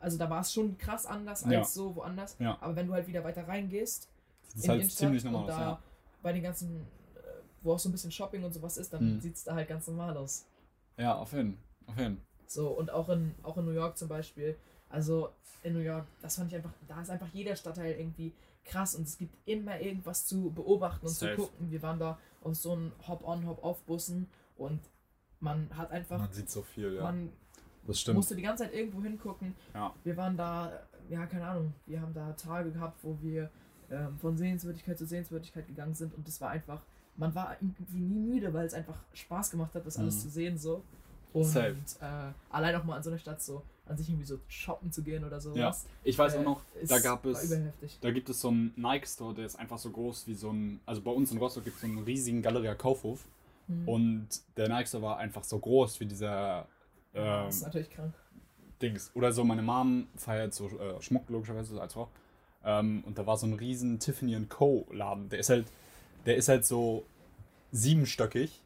[SPEAKER 2] Also da war es schon krass anders als
[SPEAKER 1] Ja.
[SPEAKER 2] so woanders. Aber wenn du halt wieder weiter reingehst,
[SPEAKER 1] Das ist
[SPEAKER 2] in
[SPEAKER 1] halt ziemlich normal.
[SPEAKER 2] und da
[SPEAKER 1] ja.
[SPEAKER 2] bei den ganzen, äh, wo auch so ein bisschen Shopping und sowas ist, dann
[SPEAKER 1] Mhm.
[SPEAKER 2] sieht es da halt ganz normal aus.
[SPEAKER 1] ja, auf jeden Auf jeden
[SPEAKER 2] So, und auch in, auch in New York zum Beispiel. Also in New York, das fand ich einfach, da ist einfach jeder Stadtteil irgendwie krass und es gibt immer irgendwas zu beobachten und
[SPEAKER 1] Safe.
[SPEAKER 2] zu gucken. Wir waren da auf so einen Hop-on, Hop-off-Bussen und man hat einfach,
[SPEAKER 1] Man sieht so viel, ja.
[SPEAKER 2] man
[SPEAKER 1] das stimmt.
[SPEAKER 2] musste die ganze Zeit irgendwo hingucken.
[SPEAKER 1] Ja.
[SPEAKER 2] Wir waren da, ja, keine Ahnung, wir haben da Tage gehabt, wo wir ähm, von Sehenswürdigkeit zu Sehenswürdigkeit gegangen sind und das war einfach, man war irgendwie nie müde, weil es einfach Spaß gemacht hat, das alles
[SPEAKER 1] Mhm.
[SPEAKER 2] zu sehen so. Und
[SPEAKER 1] Safe.
[SPEAKER 2] äh, allein auch mal an so eine Stadt so, an sich irgendwie so shoppen zu gehen oder sowas.
[SPEAKER 1] Ja. Ich weiß auch
[SPEAKER 2] äh,
[SPEAKER 1] noch,
[SPEAKER 2] ist-
[SPEAKER 1] da gab es, da gibt es so einen Nike-Store, der ist einfach so groß wie so ein, also bei uns in Rostock gibt es so einen riesigen Galeria Kaufhof
[SPEAKER 2] Mhm.
[SPEAKER 1] und der Nike-Store war einfach so groß wie dieser ähm,
[SPEAKER 2] das ist natürlich krank.
[SPEAKER 1] Dings. Oder so, meine Mom feiert so äh, Schmuck, logischerweise, als Frau. Ähm, und da war so ein riesen Tiffany Co. Laden. Der ist halt, der ist halt so siebenstöckig.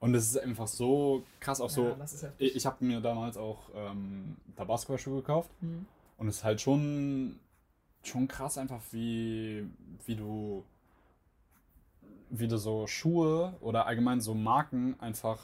[SPEAKER 1] Und es ist einfach so krass, auch so.
[SPEAKER 2] ja, heftig.
[SPEAKER 1] ich ich habe mir damals auch ähm, Tabasco-Schuhe gekauft.
[SPEAKER 2] Mhm.
[SPEAKER 1] Und es ist halt schon, schon krass einfach, wie, wie du wie du so Schuhe oder allgemein so Marken einfach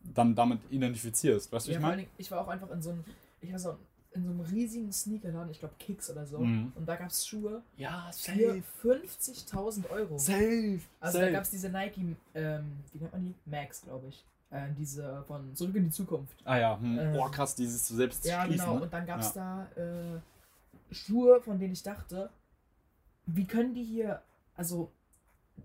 [SPEAKER 1] dann damit identifizierst. Weißt du,
[SPEAKER 2] Ja,
[SPEAKER 1] ich meine?
[SPEAKER 2] Ich war auch einfach in so einem, ich war so in so einem riesigen Sneakerladen, ich glaube Kicks oder so.
[SPEAKER 1] Mhm.
[SPEAKER 2] Und da gab es Schuhe
[SPEAKER 1] Ja,
[SPEAKER 2] für 50.000 Euro.
[SPEAKER 1] Safe.
[SPEAKER 2] Also da gab es diese Nike, ähm, wie nennt man die? Max, glaube ich. Äh, diese von Zurück in die Zukunft.
[SPEAKER 1] Ah ja, hm.
[SPEAKER 2] Ähm,
[SPEAKER 1] boah krass, dieses selbst
[SPEAKER 2] Ja,
[SPEAKER 1] schließen,
[SPEAKER 2] genau.
[SPEAKER 1] ne?
[SPEAKER 2] Und dann gab es da äh, Schuhe, von denen ich dachte, wie können die hier, also,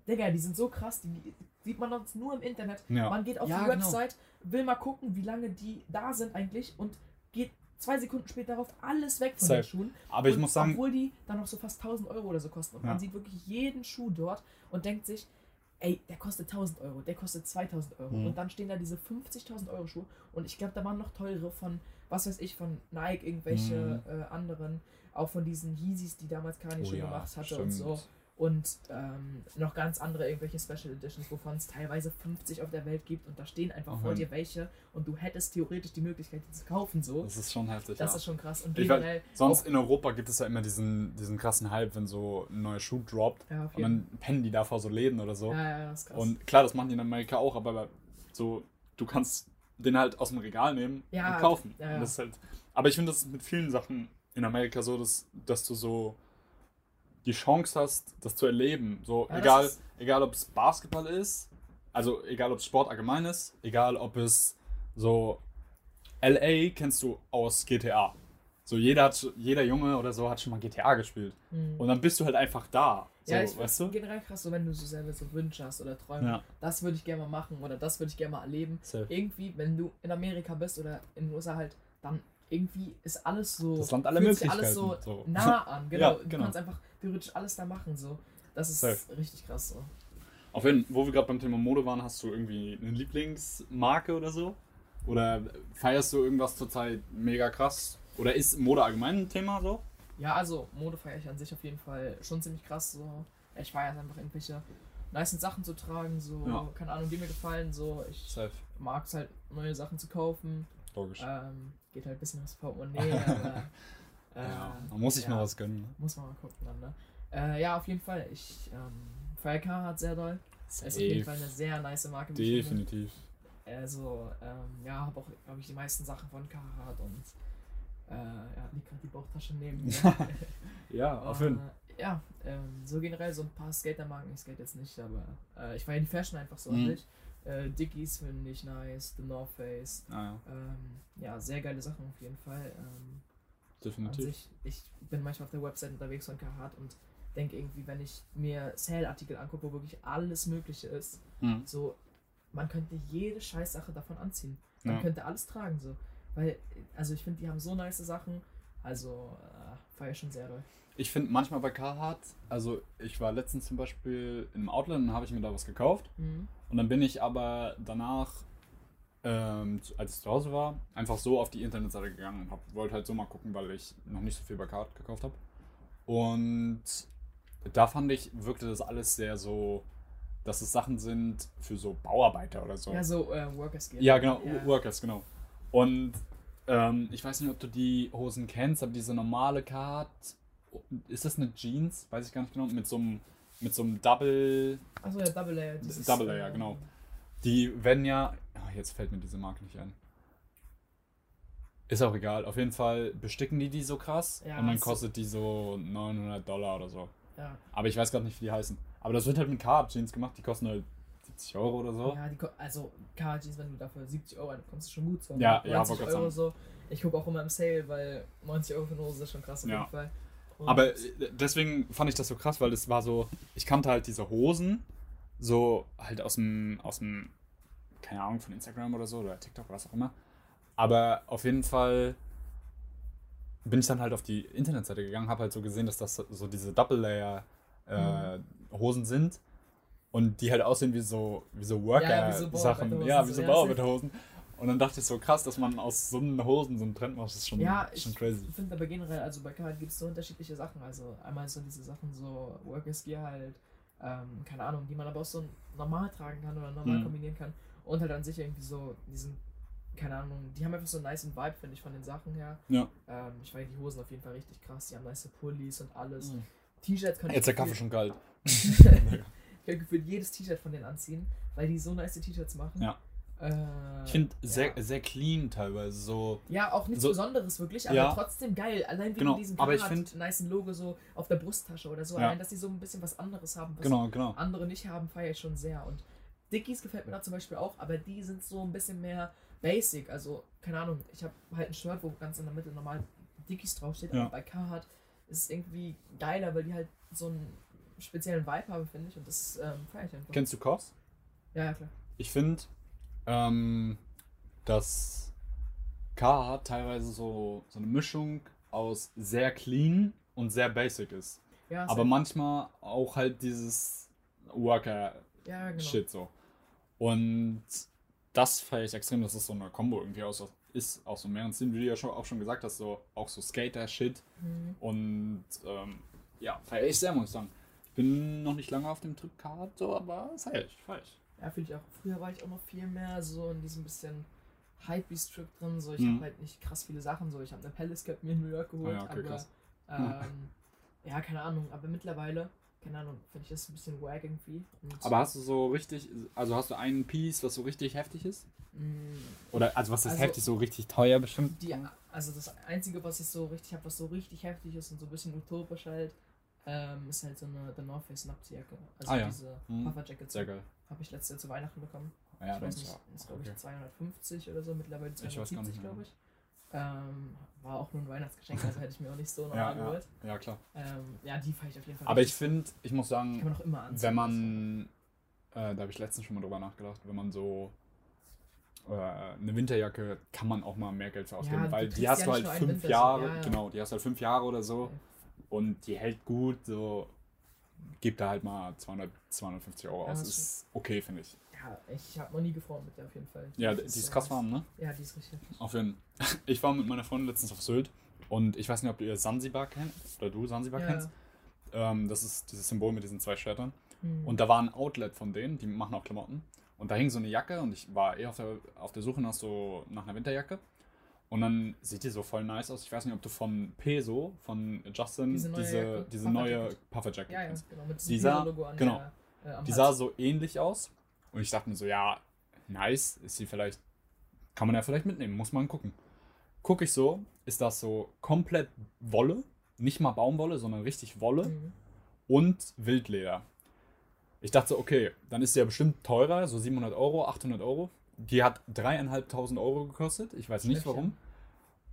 [SPEAKER 2] Digga, die sind so krass, die sieht man sonst nur im Internet.
[SPEAKER 1] Ja.
[SPEAKER 2] Man geht auf
[SPEAKER 1] Ja,
[SPEAKER 2] die
[SPEAKER 1] genau.
[SPEAKER 2] Website, will mal gucken, wie lange die da sind eigentlich und geht zwei Sekunden später darauf alles weg von den
[SPEAKER 1] Safe.
[SPEAKER 2] Schuhen.
[SPEAKER 1] Aber ich
[SPEAKER 2] und
[SPEAKER 1] muss sagen,
[SPEAKER 2] Obwohl die dann noch so fast 1000 Euro oder so kosten. Und
[SPEAKER 1] Ja.
[SPEAKER 2] man sieht wirklich jeden Schuh dort und denkt sich, ey, der kostet 1000 Euro, der kostet 2000 Euro.
[SPEAKER 1] Mhm.
[SPEAKER 2] Und dann stehen da diese 50.000 Euro Schuhe. Und ich glaube, da waren noch teure von, was weiß ich, von Nike, irgendwelche äh, anderen, auch von diesen Yeezys, die damals Kanye
[SPEAKER 1] Mhm. Oh
[SPEAKER 2] schon
[SPEAKER 1] ja,
[SPEAKER 2] gemacht hatte und so. Und ähm, noch ganz andere irgendwelche Special Editions, wovon es teilweise 50 auf der Welt gibt. Und da stehen einfach vor
[SPEAKER 1] Mhm.
[SPEAKER 2] dir welche. Und du hättest theoretisch die Möglichkeit, die zu kaufen. So.
[SPEAKER 1] das ist schon heftig.
[SPEAKER 2] Das
[SPEAKER 1] ja.
[SPEAKER 2] ist schon krass. Und
[SPEAKER 1] Ich weiß,
[SPEAKER 2] generell.
[SPEAKER 1] sonst in Europa gibt es ja immer diesen, diesen krassen Hype, wenn so ein neuer Schuh droppt
[SPEAKER 2] ja,
[SPEAKER 1] und dann pennen die da vor so Läden oder so.
[SPEAKER 2] Ja, ja, das ist krass.
[SPEAKER 1] Und klar, das machen die in Amerika auch, aber so, du kannst den halt aus dem Regal nehmen
[SPEAKER 2] Ja,
[SPEAKER 1] und kaufen.
[SPEAKER 2] ja, ja.
[SPEAKER 1] Und halt, aber ich finde, das ist mit vielen Sachen in Amerika so, dass, dass du so die Chance hast, das zu erleben. So,
[SPEAKER 2] Ja,
[SPEAKER 1] egal, egal ob es Basketball ist, also egal ob es Sport allgemein ist, egal ob es so LA kennst du aus GTA. So jeder hat, jeder Junge oder so hat schon mal GTA gespielt.
[SPEAKER 2] Mhm.
[SPEAKER 1] Und dann bist du halt einfach da. So,
[SPEAKER 2] ja, ich
[SPEAKER 1] weißt du?
[SPEAKER 2] generell krass, so wenn du so selber so Wünsche hast oder Träume.
[SPEAKER 1] Ja.
[SPEAKER 2] Das würde ich gerne mal machen oder das würde ich gerne mal erleben.
[SPEAKER 1] Safe.
[SPEAKER 2] Irgendwie, wenn du in Amerika bist oder in den USA halt, dann irgendwie ist alles so.
[SPEAKER 1] Das Land aller
[SPEAKER 2] fühlt sich
[SPEAKER 1] Möglichkeiten.
[SPEAKER 2] alles so,
[SPEAKER 1] so. *laughs*
[SPEAKER 2] nah an. Genau.
[SPEAKER 1] Ja,
[SPEAKER 2] Du
[SPEAKER 1] genau.
[SPEAKER 2] kannst einfach theoretisch alles da machen. So. Das ist
[SPEAKER 1] Safe.
[SPEAKER 2] richtig krass so.
[SPEAKER 1] Auf jeden wo wir gerade beim Thema Mode waren, hast du irgendwie eine Lieblingsmarke oder so? Oder feierst du irgendwas zurzeit mega krass? Oder ist Mode allgemein ein Thema so?
[SPEAKER 2] Ja, also Mode feiere ich an sich auf jeden Fall schon ziemlich krass. So. Ich feiere einfach irgendwelche nice Sachen zu tragen, so,
[SPEAKER 1] Ja.
[SPEAKER 2] keine Ahnung, die mir gefallen. So. Ich mag es halt, neue Sachen zu kaufen.
[SPEAKER 1] Logisch.
[SPEAKER 2] Ähm, geht halt ein bisschen aufs Portemonnaie, aber. *laughs* Äh,
[SPEAKER 1] ja, man muss sich
[SPEAKER 2] ja,
[SPEAKER 1] mal was gönnen. Ne?
[SPEAKER 2] Muss man mal gucken dann, ne? Äh, ja, auf jeden Fall. Ich ähm, feiere Carhartt sehr doll. Es ist auf jeden Fall eine sehr nice Marke.
[SPEAKER 1] Definitiv.
[SPEAKER 2] Also, ähm, ja, habe auch, glaube ich, die meisten Sachen von Carhartt und äh, ja, liegt gerade die Bauchtasche neben mir. *laughs*
[SPEAKER 1] Ja, auf jeden Fall.
[SPEAKER 2] Äh, ja, ähm, so generell so ein paar Skatermarken, ich skate jetzt nicht, aber äh, ich feiere die Fashion einfach so
[SPEAKER 1] Mhm.
[SPEAKER 2] an sich. Äh, Dickies finde ich nice, The North Face.
[SPEAKER 1] Ah, ja,
[SPEAKER 2] Ähm, ja, sehr geile Sachen auf jeden Fall. Ähm,
[SPEAKER 1] definitiv.
[SPEAKER 2] sich, ich bin manchmal auf der Website unterwegs von Carhartt und denke irgendwie, wenn ich mir Sale-Artikel angucke, wo wirklich alles Mögliche ist,
[SPEAKER 1] Mhm.
[SPEAKER 2] so, man könnte jede Scheißsache davon anziehen. Man
[SPEAKER 1] Ja.
[SPEAKER 2] könnte alles tragen, so. Weil, also ich finde, die haben so nice Sachen. Also, äh, feier schon sehr doll.
[SPEAKER 1] Ich finde manchmal bei Carhartt, also ich war letztens zum Beispiel im Outlet und habe ich mir da was gekauft.
[SPEAKER 2] Mhm.
[SPEAKER 1] Und dann bin ich aber danach, ähm, als ich zu Hause war, einfach so auf die Internetseite gegangen und hab, wollte halt so mal gucken, weil ich noch nicht so viel bei Carhartt gekauft habe. Und da fand ich, wirkte das alles sehr so, dass es Sachen sind für so Bauarbeiter oder so.
[SPEAKER 2] Ja, so äh, Workers Gear.
[SPEAKER 1] Ja, genau,
[SPEAKER 2] Ja.
[SPEAKER 1] Workers, genau. Und ähm, ich weiß nicht, ob du die Hosen kennst, aber diese normale Card, ist das eine Jeans? Weiß ich gar nicht genau. Mit so einem, mit so einem Double,
[SPEAKER 2] Achso, ja, Double Layer. dieses,
[SPEAKER 1] Double Layer, genau. Die werden ja, ah, jetzt fällt mir diese Marke nicht ein. Ist auch egal. Auf jeden Fall besticken die die so krass
[SPEAKER 2] Ja,
[SPEAKER 1] und dann kostet die so 900 Dollar oder so.
[SPEAKER 2] Ja,
[SPEAKER 1] Aber ich weiß gerade nicht, wie die heißen. Aber das wird halt mit Card Jeans gemacht. Die kosten halt 70 Euro oder so.
[SPEAKER 2] ja die, also Carhartt Jeans, wenn du dafür 70 Euro bekommst, ist schon gut. So,
[SPEAKER 1] Ja, ja,
[SPEAKER 2] 90
[SPEAKER 1] wollte grad
[SPEAKER 2] Euro so. Ich gucke auch immer im Sale, weil 90 Euro für eine Hose ist schon krass auf
[SPEAKER 1] Ja.
[SPEAKER 2] jeden Fall. Und-
[SPEAKER 1] Aber deswegen fand ich das so krass, weil es war so, ich kannte halt diese Hosen, so halt aus dem, aus dem, keine Ahnung, von Instagram oder so oder TikTok, was auch immer. Aber auf jeden Fall bin ich dann halt auf die Internetseite gegangen, habe halt so gesehen, dass das so diese Double Layer äh, Hosen sind und die halt aussehen wie so, wie so
[SPEAKER 2] Ja, wie so
[SPEAKER 1] Worker-Sachen.
[SPEAKER 2] Bauarbeiterhosen,
[SPEAKER 1] Ja, wie
[SPEAKER 2] so, ja.
[SPEAKER 1] Und dann dachte ich so, krass, dass man aus so einen Hosen so einen Trend macht, das ist schon,
[SPEAKER 2] Ja, ich
[SPEAKER 1] schon crazy.
[SPEAKER 2] finde aber generell, also bei Carhartt gibt es so unterschiedliche Sachen. Also einmal so diese Sachen, so Workers Gear halt, ähm, keine Ahnung, die man aber auch so normal tragen kann oder normal
[SPEAKER 1] Mhm.
[SPEAKER 2] kombinieren kann. Und halt an sich irgendwie so diesen, keine Ahnung, die haben einfach so einen nice Vibe, finde ich, von den Sachen her.
[SPEAKER 1] Ja.
[SPEAKER 2] Ähm, ich fand die Hosen auf jeden Fall richtig krass, die haben nice Pullis und alles.
[SPEAKER 1] Mhm.
[SPEAKER 2] T-Shirts kann
[SPEAKER 1] Jetzt der Kaffee schon kalt. *laughs*
[SPEAKER 2] ich kann gefühlt jedes T-Shirt von denen anziehen, weil die so nice T-Shirts machen.
[SPEAKER 1] Ja.
[SPEAKER 2] Äh,
[SPEAKER 1] Ich finde sehr,
[SPEAKER 2] ja.
[SPEAKER 1] sehr clean teilweise. So,
[SPEAKER 2] Ja, auch nichts
[SPEAKER 1] So-
[SPEAKER 2] Besonderes wirklich, aber
[SPEAKER 1] Ja.
[SPEAKER 2] trotzdem geil. Allein wegen
[SPEAKER 1] Genau,
[SPEAKER 2] diesem
[SPEAKER 1] aber ich find-
[SPEAKER 2] nicen Logo so auf der Brusttasche oder so.
[SPEAKER 1] Ja.
[SPEAKER 2] Allein, dass die so ein bisschen was anderes haben, was
[SPEAKER 1] genau, genau.
[SPEAKER 2] andere nicht haben, feiere ich schon sehr. Und Dickies gefällt mir da zum Beispiel auch, aber die sind so ein bisschen mehr basic. Also, keine Ahnung, ich habe halt ein Shirt, wo ganz in der Mitte normal Dickies draufsteht, aber bei Carhartt ist es irgendwie geiler, weil die halt so einen speziellen Vibe haben, finde ich. Und das ähm, feiere ich einfach.
[SPEAKER 1] Kennst du Koss?
[SPEAKER 2] ja, ja, klar.
[SPEAKER 1] Ich finde, ähm, dass Carhartt teilweise so, so eine Mischung aus sehr clean und sehr basic ist.
[SPEAKER 2] Ja,
[SPEAKER 1] Aber manchmal auch halt dieses Worker-Shit
[SPEAKER 2] ja, genau.
[SPEAKER 1] so. Und das feiere ich extrem, dass es so eine Kombo irgendwie aus, ist, aus so mehreren Stilen, wie du ja schon, auch schon gesagt hast, so auch so Skater-Shit.
[SPEAKER 2] Mhm.
[SPEAKER 1] Und ähm, ja, feiere ich sehr, muss ich sagen. Ich bin noch nicht lange auf dem Trip Carhartt, so, aber feiere ich, feiere ich.
[SPEAKER 2] Ja, finde ich auch. Früher war ich auch noch viel mehr so in diesem bisschen Hype-Strip drin. So, ich
[SPEAKER 1] Mhm.
[SPEAKER 2] habe halt nicht krass viele Sachen. So, ich habe eine Palace Cup mir in New York geholt.
[SPEAKER 1] Ah ja, okay,
[SPEAKER 2] aber, ähm, ja, keine Ahnung. Aber mittlerweile, keine Ahnung, finde ich das ein bisschen wack irgendwie. Und,
[SPEAKER 1] Aber hast du so richtig, also hast du einen Piece, was so richtig heftig ist?
[SPEAKER 2] mh,
[SPEAKER 1] Oder, also was ist
[SPEAKER 2] Also-
[SPEAKER 1] heftig, so richtig teuer bestimmt?
[SPEAKER 2] die, also das Einzige, was ich so richtig habe, was so richtig heftig ist und so ein bisschen utopisch halt, ähm, ist halt so eine The North Face Napsjacke. Also
[SPEAKER 1] Ah ja.
[SPEAKER 2] diese
[SPEAKER 1] Mhm.
[SPEAKER 2] Puffer Jackets.
[SPEAKER 1] Sehr geil.
[SPEAKER 2] Habe ich letztes Jahr zu Weihnachten bekommen.
[SPEAKER 1] Ja,
[SPEAKER 2] ich weiß
[SPEAKER 1] das
[SPEAKER 2] nicht,
[SPEAKER 1] ja.
[SPEAKER 2] ist glaube
[SPEAKER 1] okay.
[SPEAKER 2] ich 250 oder so, mittlerweile
[SPEAKER 1] Ich weiß gar
[SPEAKER 2] 270,
[SPEAKER 1] nicht mehr.
[SPEAKER 2] glaube ich. Ähm, war auch nur ein Weihnachtsgeschenk, also hätte ich mir auch nicht so *laughs*
[SPEAKER 1] Ja,
[SPEAKER 2] normal
[SPEAKER 1] ja,
[SPEAKER 2] geholt.
[SPEAKER 1] ja, klar.
[SPEAKER 2] Ähm, ja, die fahre ich auf jeden Fall.
[SPEAKER 1] Aber ich finde, ich muss sagen,
[SPEAKER 2] man anziehen.
[SPEAKER 1] wenn man, äh, da habe ich letztens schon mal drüber nachgedacht, wenn man so äh, eine Winterjacke kann man auch mal mehr Geld für ausgeben,
[SPEAKER 2] Ja,
[SPEAKER 1] weil die
[SPEAKER 2] trägst
[SPEAKER 1] hast
[SPEAKER 2] ja
[SPEAKER 1] du halt fünf
[SPEAKER 2] Winter,
[SPEAKER 1] Jahre,
[SPEAKER 2] ja, ja.
[SPEAKER 1] genau, die hast halt fünf Jahre oder so und die hält gut, so gibt da halt mal 200, 250 Euro
[SPEAKER 2] Ja,
[SPEAKER 1] aus. Ist okay, finde ich.
[SPEAKER 2] Ja, ich habe noch nie gefroren mit der auf jeden Fall.
[SPEAKER 1] Ja,
[SPEAKER 2] die
[SPEAKER 1] die ist krass warm, ne?
[SPEAKER 2] Ja, die ist richtig.
[SPEAKER 1] Auf jeden *laughs* Ich war mit meiner Freundin letztens auf Sylt und ich weiß nicht, ob ihr Sansibar kennt oder du Sansibar
[SPEAKER 2] Ja.
[SPEAKER 1] kennst. Ähm, das ist dieses Symbol mit diesen zwei Schwertern.
[SPEAKER 2] Hm.
[SPEAKER 1] Und da war ein Outlet von denen, die machen auch Klamotten. Und da hing so eine Jacke und ich war eh auf der, auf der Suche nach so nach einer Winterjacke. Und dann sieht die so voll nice aus. Ich weiß nicht, ob du von Peso, von Justin,
[SPEAKER 2] Diese
[SPEAKER 1] diese,
[SPEAKER 2] neue
[SPEAKER 1] diese,
[SPEAKER 2] Jacke?
[SPEAKER 1] neue
[SPEAKER 2] Puffer
[SPEAKER 1] Puffer Jacket
[SPEAKER 2] ja, ja,
[SPEAKER 1] kennst.
[SPEAKER 2] genau. Mit
[SPEAKER 1] Die
[SPEAKER 2] diesem
[SPEAKER 1] sah-
[SPEAKER 2] Logo an
[SPEAKER 1] genau.
[SPEAKER 2] der, äh,
[SPEAKER 1] Die
[SPEAKER 2] Hals.
[SPEAKER 1] sah so ähnlich aus. Und ich dachte mir so, ja, nice, ist sie vielleicht, kann man ja vielleicht mitnehmen, muss man gucken. Guck ich so, ist das so komplett Wolle, nicht mal Baumwolle, sondern richtig Wolle
[SPEAKER 2] Mhm.
[SPEAKER 1] und Wildleder. Ich dachte so, okay, dann ist sie ja bestimmt teurer, so 700 Euro, 800 Euro. Die hat dreieinhalbtausend Euro gekostet, ich weiß nicht warum.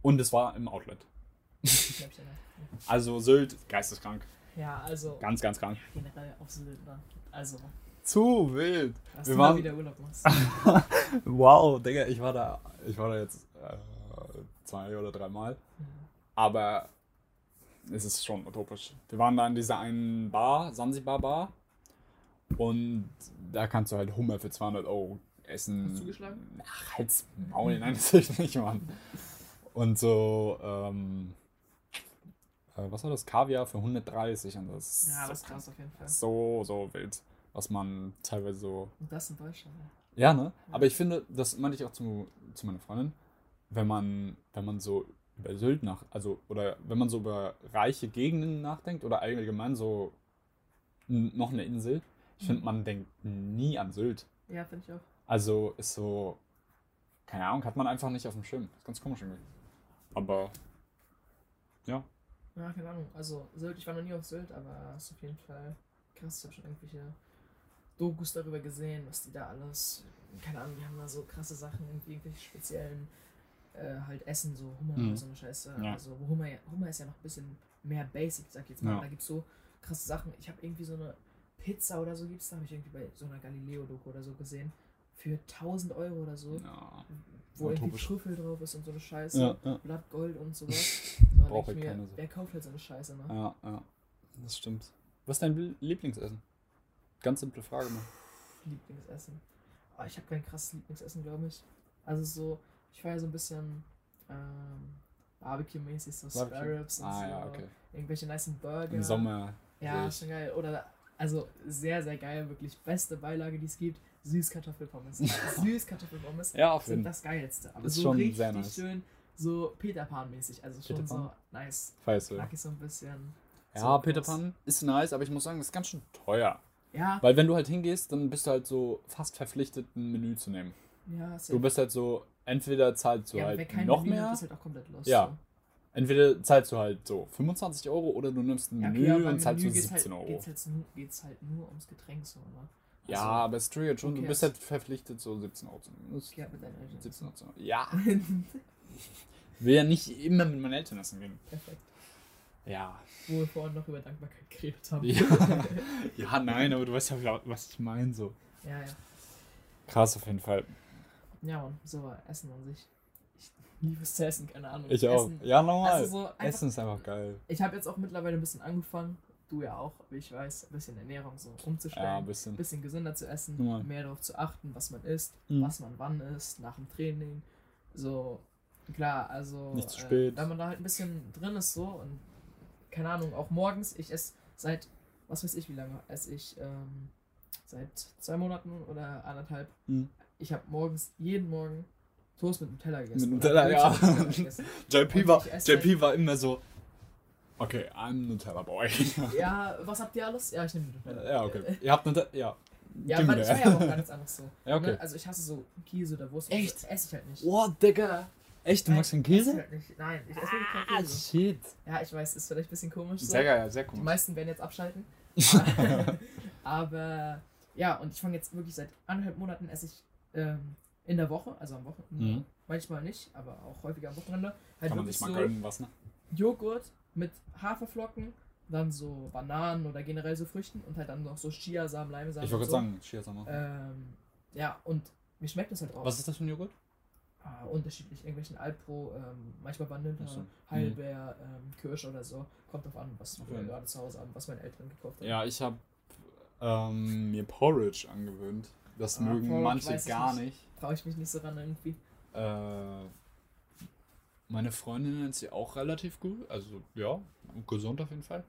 [SPEAKER 1] Und es war im Outlet. *laughs* Also Sylt, geisteskrank.
[SPEAKER 2] Ja, also
[SPEAKER 1] Ganz, ganz krank.
[SPEAKER 2] generell auf Sylt, ne? Also,
[SPEAKER 1] Zu wild.
[SPEAKER 2] dass
[SPEAKER 1] Wir
[SPEAKER 2] du mal
[SPEAKER 1] waren-
[SPEAKER 2] wieder Urlaub machst. *laughs*
[SPEAKER 1] Wow, Digga, ich war da, ich war da jetzt äh, zwei oder dreimal.
[SPEAKER 2] Mhm.
[SPEAKER 1] Aber es ist schon utopisch. Wir waren da in dieser einen Bar, Sansibar Bar. Und da kannst du halt Hummer für 200 Euro essen.
[SPEAKER 2] Hast du geschlagen?
[SPEAKER 1] Ach, halt's Maul, nein, *laughs* das will ich nicht, Mann. Und so, ähm, äh, was war das? Kaviar für 130. Und das
[SPEAKER 2] Ja, das ist krass auf jeden Fall.
[SPEAKER 1] so, so wild. Was man teilweise so
[SPEAKER 2] Und das in Deutschland, ne?
[SPEAKER 1] ja, ne? Aber ich finde, das meinte ich auch zu, zu meiner Freundin, wenn man, wenn man so über Sylt nach, also, oder wenn man so über reiche Gegenden nachdenkt oder allgemein so noch eine Insel, ich finde, man denkt nie an Sylt.
[SPEAKER 2] Ja, finde ich auch.
[SPEAKER 1] Also ist so, keine Ahnung, hat man einfach nicht auf dem Schirm. Ist ganz komisch irgendwie. Aber, ja.
[SPEAKER 2] Ja, keine Ahnung. Also, Sylt, ich war noch nie auf Sylt, aber es ist auf jeden Fall krass. Ich habe schon irgendwelche Dokus darüber gesehen, was die da alles. Keine Ahnung, die haben da so krasse Sachen, irgendwie irgendwelche speziellen äh, halt Essen, so Hummer
[SPEAKER 1] Mhm.
[SPEAKER 2] oder so eine Scheiße.
[SPEAKER 1] Ja.
[SPEAKER 2] Also, Hummer, ja- Hummer ist ja noch ein bisschen mehr basic, sag ich jetzt mal.
[SPEAKER 1] Ja.
[SPEAKER 2] Da gibt es so krasse Sachen. Ich habe irgendwie so eine Pizza oder so gibt's da, habe ich irgendwie bei so einer Galileo-Doku oder so gesehen. Für 1000 Euro oder so,
[SPEAKER 1] ja.
[SPEAKER 2] wo irgendwie. Trüffel drauf ist und so eine Scheiße.
[SPEAKER 1] Ja, ja.
[SPEAKER 2] Blattgold und sowas. *laughs* Denk ich mir,
[SPEAKER 1] keiner so.
[SPEAKER 2] Wer kauft halt so eine Scheiße, ne?
[SPEAKER 1] Ja, ja. Das stimmt. Was ist dein Lieblingsessen? Ganz simple Frage mal.
[SPEAKER 2] Lieblingsessen. Aber ich habe kein krasses Lieblingsessen, glaube ich. Also so, ich feiere so ein bisschen ähm, Barbecue-mäßig, so
[SPEAKER 1] Barbecue?
[SPEAKER 2] Spare Ribs und
[SPEAKER 1] Ah,
[SPEAKER 2] so.
[SPEAKER 1] ja, okay.
[SPEAKER 2] Irgendwelche nice Burger.
[SPEAKER 1] Im Sommer.
[SPEAKER 2] Ja, schon geil. Oder, also sehr, sehr geil, wirklich. Beste Beilage, die es gibt. Süßkartoffelpommes. *laughs* Süßkartoffelpommes
[SPEAKER 1] Ja, auf
[SPEAKER 2] sind das Geilste. Aber
[SPEAKER 1] Ist
[SPEAKER 2] so
[SPEAKER 1] schon
[SPEAKER 2] richtig
[SPEAKER 1] sehr nice.
[SPEAKER 2] schön, so Peter Pan-mäßig. Also schon
[SPEAKER 1] Peter
[SPEAKER 2] so
[SPEAKER 1] Pan?
[SPEAKER 2] nice.
[SPEAKER 1] Feierst du.
[SPEAKER 2] Knackig so ein bisschen.
[SPEAKER 1] Ja,
[SPEAKER 2] so
[SPEAKER 1] Peter. Pan ist nice, aber ich muss sagen, das ist ganz schön teuer.
[SPEAKER 2] Ja,
[SPEAKER 1] Weil wenn du halt hingehst, dann bist du halt so fast verpflichtet, ein Menü zu nehmen.
[SPEAKER 2] ja, ist
[SPEAKER 1] Du bist halt so, entweder zahlst du
[SPEAKER 2] ja,
[SPEAKER 1] halt noch
[SPEAKER 2] Menü
[SPEAKER 1] mehr,
[SPEAKER 2] ist halt auch komplett los.
[SPEAKER 1] Ja.
[SPEAKER 2] So.
[SPEAKER 1] entweder zahlst du halt so 25 Euro oder du nimmst ein
[SPEAKER 2] Ja,
[SPEAKER 1] Menü
[SPEAKER 2] okay, beim
[SPEAKER 1] und zahlst so
[SPEAKER 2] Menü geht's
[SPEAKER 1] 17
[SPEAKER 2] halt,
[SPEAKER 1] Euro.
[SPEAKER 2] Geht's halt, geht's halt nur ums Getränk so, ne?
[SPEAKER 1] Ja,
[SPEAKER 2] Also,
[SPEAKER 1] aber es triggert schon, du bist halt verpflichtet, so 17 Euro zu nehmen. Das ist
[SPEAKER 2] Okay, mit deinen Eltern.
[SPEAKER 1] 17 Euro zu nehmen. Ja, *laughs* will ja nicht immer mit meinen Eltern essen gehen.
[SPEAKER 2] Perfekt.
[SPEAKER 1] Ja.
[SPEAKER 2] Wo wir vorhin noch über Dankbarkeit geredet haben.
[SPEAKER 1] Ja. *laughs* ja, nein, aber du weißt ja, was ich meine, so.
[SPEAKER 2] ja, ja.
[SPEAKER 1] Krass auf jeden Fall.
[SPEAKER 2] Ja, Mann, so war Essen an sich. Ich liebe es zu essen, keine Ahnung.
[SPEAKER 1] Ich auch.
[SPEAKER 2] Essen,
[SPEAKER 1] Ja, normal.
[SPEAKER 2] Also so einfach,
[SPEAKER 1] Essen ist einfach geil.
[SPEAKER 2] ich habe jetzt auch mittlerweile ein bisschen angefangen, du ja auch, wie ich weiß, ein bisschen Ernährung so umzustellen.
[SPEAKER 1] Ja, ein bisschen.
[SPEAKER 2] bisschen gesünder zu essen,
[SPEAKER 1] Ja.
[SPEAKER 2] mehr darauf zu achten, was man isst,
[SPEAKER 1] Mhm.
[SPEAKER 2] was man wann isst, nach dem Training. So, klar, also
[SPEAKER 1] Nicht zu
[SPEAKER 2] äh,
[SPEAKER 1] spät.
[SPEAKER 2] wenn man da halt ein bisschen drin ist so und keine Ahnung, auch morgens, ich esse seit, was weiß ich wie lange, esse ich ähm, seit zwei Monaten oder anderthalb.
[SPEAKER 1] Mhm.
[SPEAKER 2] Ich habe morgens, jeden Morgen Toast mit Nutella gegessen.
[SPEAKER 1] Mit Nutella, ja.
[SPEAKER 2] Mit Nutella. *laughs*
[SPEAKER 1] JP war, JP war immer so, okay, I'm Nutella Boy. *laughs*
[SPEAKER 2] Ja, was habt ihr alles? Ja, ich nehme die Nutella.
[SPEAKER 1] ja, okay. Ihr habt Nutella, ja.
[SPEAKER 2] Ja, ich
[SPEAKER 1] der.
[SPEAKER 2] war ja auch gar nichts *laughs* anderes so.
[SPEAKER 1] Ja, okay.
[SPEAKER 2] Ne? Also ich hasse so Käse oder Wurst.
[SPEAKER 1] Echt?
[SPEAKER 2] Esse ich halt nicht.
[SPEAKER 1] What, Digga? Echt, du
[SPEAKER 2] Nein,
[SPEAKER 1] magst keinen
[SPEAKER 2] esse ich
[SPEAKER 1] Käse?
[SPEAKER 2] Halt nicht. Nein, ich esse wirklich keinen
[SPEAKER 1] Ah,
[SPEAKER 2] Käse.
[SPEAKER 1] shit.
[SPEAKER 2] Ja, ich weiß, ist vielleicht ein bisschen komisch so.
[SPEAKER 1] Sehr geil, sehr
[SPEAKER 2] Die
[SPEAKER 1] komisch.
[SPEAKER 2] meisten werden jetzt abschalten. *laughs* Aber ja, und ich fange jetzt wirklich seit anderthalb Monaten esse ich ähm, in der Woche, also am Wochenende.
[SPEAKER 1] Mhm.
[SPEAKER 2] Manchmal nicht, aber auch häufiger am Wochenende. Halt
[SPEAKER 1] Kann man sich mal
[SPEAKER 2] so
[SPEAKER 1] gönnen, was, ne?
[SPEAKER 2] Joghurt mit Haferflocken, dann so Bananen oder generell so Früchten und halt dann noch so Chiasamen, Leimesamen.
[SPEAKER 1] Ich wollte
[SPEAKER 2] so.
[SPEAKER 1] sagen, Chiasamen.
[SPEAKER 2] Ähm, ja, und mir schmeckt das halt auch.
[SPEAKER 1] Was ist das für ein Joghurt?
[SPEAKER 2] Ah, unterschiedlich. Irgendwelchen Alpro, ähm, manchmal Vanille,
[SPEAKER 1] so.
[SPEAKER 2] Heidelbeer, ähm, Kirsche oder so. Kommt drauf an, was wir
[SPEAKER 1] Okay.
[SPEAKER 2] gerade zu Hause haben, was meine Eltern gekauft haben.
[SPEAKER 1] Ja, ich habe ähm, mir Porridge angewöhnt. Das
[SPEAKER 2] Ah,
[SPEAKER 1] mögen
[SPEAKER 2] Porridge
[SPEAKER 1] manche gar
[SPEAKER 2] nicht.
[SPEAKER 1] nicht.
[SPEAKER 2] Traue ich mich nicht so ran irgendwie.
[SPEAKER 1] Äh, meine Freundin nennt sie auch relativ gut. Also ja, gesund auf jeden Fall.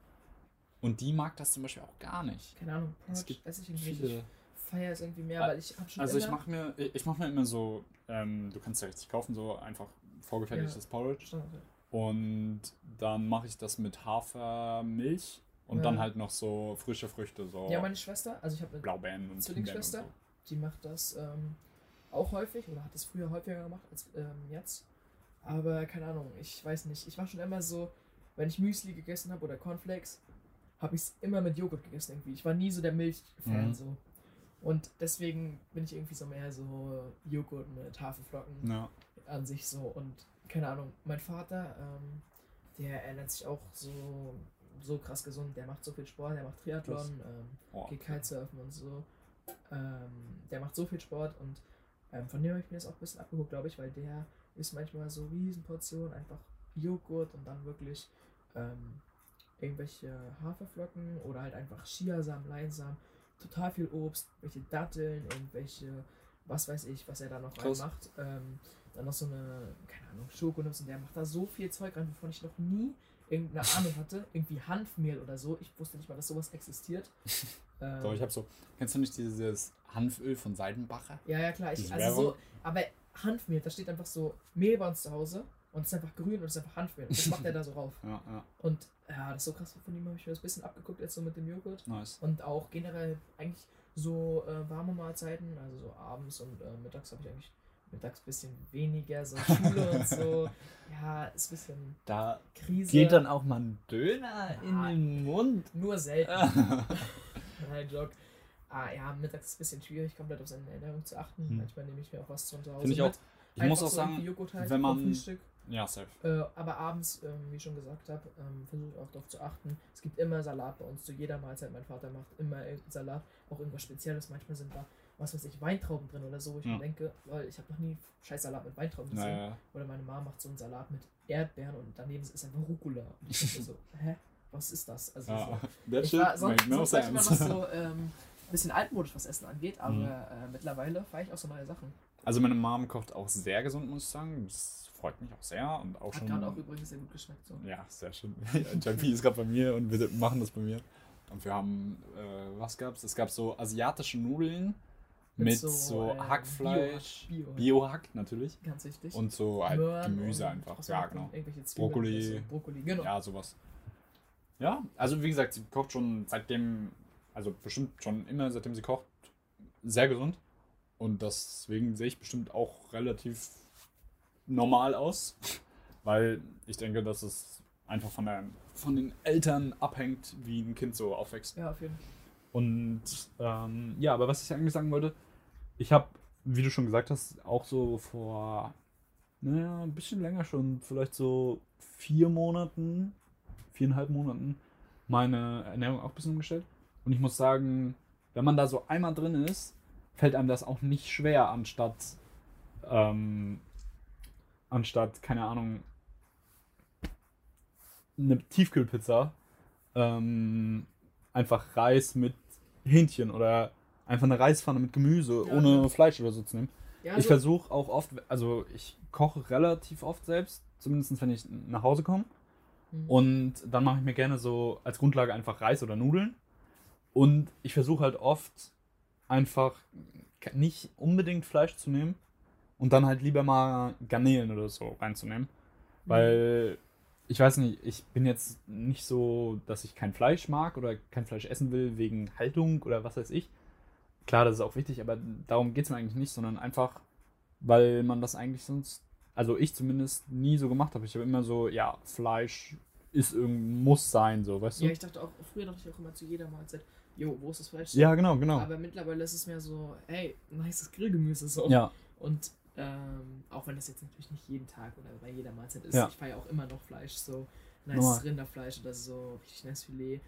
[SPEAKER 1] Und die mag das zum Beispiel auch gar nicht.
[SPEAKER 2] Keine Ahnung,
[SPEAKER 1] Es
[SPEAKER 2] Porridge
[SPEAKER 1] gibt
[SPEAKER 2] esse ich irgendwie nicht.
[SPEAKER 1] Viele.
[SPEAKER 2] Ich feiere es irgendwie mehr, weil ich habe schon
[SPEAKER 1] Also ich mache mir, ich mach mir immer so, ähm, du kannst ja richtig kaufen, so einfach vorgefertigtes Porridge.
[SPEAKER 2] Standard, ja.
[SPEAKER 1] Und dann mache ich das mit Hafermilch und
[SPEAKER 2] Ja.
[SPEAKER 1] dann halt noch so frische Früchte, so
[SPEAKER 2] Ja, meine Schwester, also ich habe eine
[SPEAKER 1] Blaubeeren und
[SPEAKER 2] Zwillingsschwester,
[SPEAKER 1] so.
[SPEAKER 2] die macht das ähm, auch häufig oder hat es früher häufiger gemacht als ähm, jetzt. Aber keine Ahnung, ich weiß nicht. Ich war schon immer so, wenn ich Müsli gegessen habe oder Cornflakes, habe ich es immer mit Joghurt gegessen irgendwie. Ich war nie so der Milch-Fan
[SPEAKER 1] Mhm.
[SPEAKER 2] so. Und deswegen bin ich irgendwie so mehr so Joghurt mit Haferflocken
[SPEAKER 1] Ja.
[SPEAKER 2] an sich so. Und keine Ahnung, mein Vater, ähm, der ernährt sich auch so, so krass gesund. Der macht so viel Sport, der macht Triathlon, ähm,
[SPEAKER 1] Oh,
[SPEAKER 2] geht Kitesurfen und so. Ähm, der macht so viel Sport und ähm, von dem habe ich mir das auch ein bisschen abgeguckt, glaube ich, weil der isst manchmal so Riesenportionen, einfach Joghurt und dann wirklich ähm, irgendwelche Haferflocken oder halt einfach Chiasamen, Leinsamen, total viel Obst, welche Datteln, irgendwelche, was weiß ich, was er da noch
[SPEAKER 1] Krass.
[SPEAKER 2] reinmacht. Ähm, dann noch so eine, keine Ahnung, Schokonips und der macht da so viel Zeug rein, wovon ich noch nie irgendeine Ahnung hatte. Irgendwie Hanfmehl oder so. Ich wusste nicht mal, dass sowas existiert. *laughs* Ähm,
[SPEAKER 1] Doch, ich habe so, kennst du nicht dieses Hanföl von Seidenbacher?
[SPEAKER 2] ja, ja, klar. Ich, also so, aber Hanfmehl, da steht einfach so Mehl bei uns zu Hause und es ist einfach grün und es ist einfach Hanfmehl. Und das macht er da so rauf. *laughs*
[SPEAKER 1] Ja, ja,
[SPEAKER 2] Und ja, das ist so krass. Von ihm habe ich mir das ein bisschen abgeguckt, jetzt so mit dem Joghurt.
[SPEAKER 1] nice.
[SPEAKER 2] Und auch generell eigentlich so äh, warme Mahlzeiten, also so abends und äh, mittags habe ich eigentlich mittags ein bisschen weniger, so Schule und so. *laughs* Ja, ist ein bisschen
[SPEAKER 1] Da
[SPEAKER 2] Krise.
[SPEAKER 1] geht dann auch mal ein Döner in
[SPEAKER 2] Ja.
[SPEAKER 1] den Mund.
[SPEAKER 2] Nur selten. *laughs* Nein, Joke. Ah, ja, mittags ist es ein bisschen schwierig, komplett auf seine Ernährung zu achten.
[SPEAKER 1] Hm.
[SPEAKER 2] Manchmal nehme ich mir auch was von zu Hause
[SPEAKER 1] Finde ich auch. Ich
[SPEAKER 2] Einfach
[SPEAKER 1] muss auch
[SPEAKER 2] so
[SPEAKER 1] sagen,
[SPEAKER 2] Joghurt halt
[SPEAKER 1] wenn man- ja, safe.
[SPEAKER 2] Äh, aber abends, ähm, wie ich schon gesagt habe, ähm, versuche ich auch darauf zu achten. Es gibt immer Salat bei uns zu jeder Mahlzeit. Mein Vater macht immer Salat, auch irgendwas Spezielles. Manchmal sind da, was weiß ich, Weintrauben drin oder so. wo Ich
[SPEAKER 1] Ja.
[SPEAKER 2] mir denke, weil ich habe noch nie scheiß Salat mit Weintrauben gesehen.
[SPEAKER 1] Naja,
[SPEAKER 2] Oder meine Mama macht so einen Salat mit Erdbeeren und daneben ist einfach Rucola. Und ich denke *laughs* so, hä? Was ist das? Also
[SPEAKER 1] ja.
[SPEAKER 2] so, ich war sonst, sonst war ich immer noch so ähm, bisschen altmodisch, was Essen angeht, aber
[SPEAKER 1] Mhm.
[SPEAKER 2] äh, mittlerweile fahre ich auch so neue Sachen.
[SPEAKER 1] Also meine Mom kocht auch sehr gesund, muss ich sagen. Das freut mich auch sehr. Und auch
[SPEAKER 2] Hat gerade auch übrigens sehr gut geschmeckt. So.
[SPEAKER 1] Ja, sehr schön. *laughs* JP ist gerade bei mir und wir machen das bei mir. Und wir haben, äh, was gab's? Es gab so asiatische Nudeln mit, so,
[SPEAKER 2] äh,
[SPEAKER 1] Hackfleisch,
[SPEAKER 2] Bio, Bio,
[SPEAKER 1] Bio-Hack natürlich.
[SPEAKER 2] ganz wichtig.
[SPEAKER 1] Und so halt
[SPEAKER 2] Möhren
[SPEAKER 1] Gemüse einfach. Ja, genau. Brokkoli.
[SPEAKER 2] so. Brokkoli, genau.
[SPEAKER 1] Ja, sowas. Ja, also wie gesagt, sie kocht schon seitdem, also bestimmt schon immer, seitdem sie kocht, sehr gesund. Und deswegen sehe ich bestimmt auch relativ normal aus. *laughs* Weil ich denke, dass es einfach von, der, von den Eltern abhängt, wie ein Kind so aufwächst.
[SPEAKER 2] Ja, auf jeden Fall.
[SPEAKER 1] Und ähm, ja, aber was ich eigentlich sagen wollte, ich habe, wie du schon gesagt hast, auch so vor, naja, ein bisschen länger schon, vielleicht so vier Monaten, viereinhalb Monaten, meine Ernährung auch ein bisschen umgestellt. Und ich muss sagen, wenn man da so einmal drin ist, fällt einem das auch nicht schwer, anstatt, ähm, anstatt, keine Ahnung, eine Tiefkühlpizza, ähm, einfach Reis mit Hähnchen oder einfach eine Reispfanne mit Gemüse,
[SPEAKER 2] Ja,
[SPEAKER 1] ohne
[SPEAKER 2] ja.
[SPEAKER 1] Fleisch oder so zu nehmen.
[SPEAKER 2] Ja,
[SPEAKER 1] ich versuche auch oft, also ich koche relativ oft selbst, zumindest wenn ich nach Hause komme.
[SPEAKER 2] Mhm.
[SPEAKER 1] Und dann mache ich mir gerne so als Grundlage einfach Reis oder Nudeln. Und ich versuche halt oft einfach nicht unbedingt Fleisch zu nehmen und dann halt lieber mal Garnelen oder so reinzunehmen.
[SPEAKER 2] Mhm.
[SPEAKER 1] Weil ich weiß nicht, ich bin jetzt nicht so, dass ich kein Fleisch mag oder kein Fleisch essen will wegen Haltung oder was weiß ich. Klar, das ist auch wichtig, aber darum geht es mir eigentlich nicht, sondern einfach, weil man das eigentlich sonst, also ich zumindest nie so gemacht habe. Ich habe immer so, ja, Fleisch ist irgend, muss sein, so, weißt du?
[SPEAKER 2] ja, ich dachte auch, früher dachte ich auch immer zu jeder Mahlzeit, jo, wo ist das Fleisch?
[SPEAKER 1] Ja, genau, genau.
[SPEAKER 2] Aber mittlerweile ist es mehr so, ey, nices Grillgemüse so.
[SPEAKER 1] Ja,
[SPEAKER 2] Und ähm, auch wenn das jetzt natürlich nicht jeden Tag oder bei jeder Mahlzeit ist,
[SPEAKER 1] Ja.
[SPEAKER 2] ich feiere auch immer noch Fleisch, so nice
[SPEAKER 1] Normal.
[SPEAKER 2] Rinderfleisch oder so, richtig nice Filet.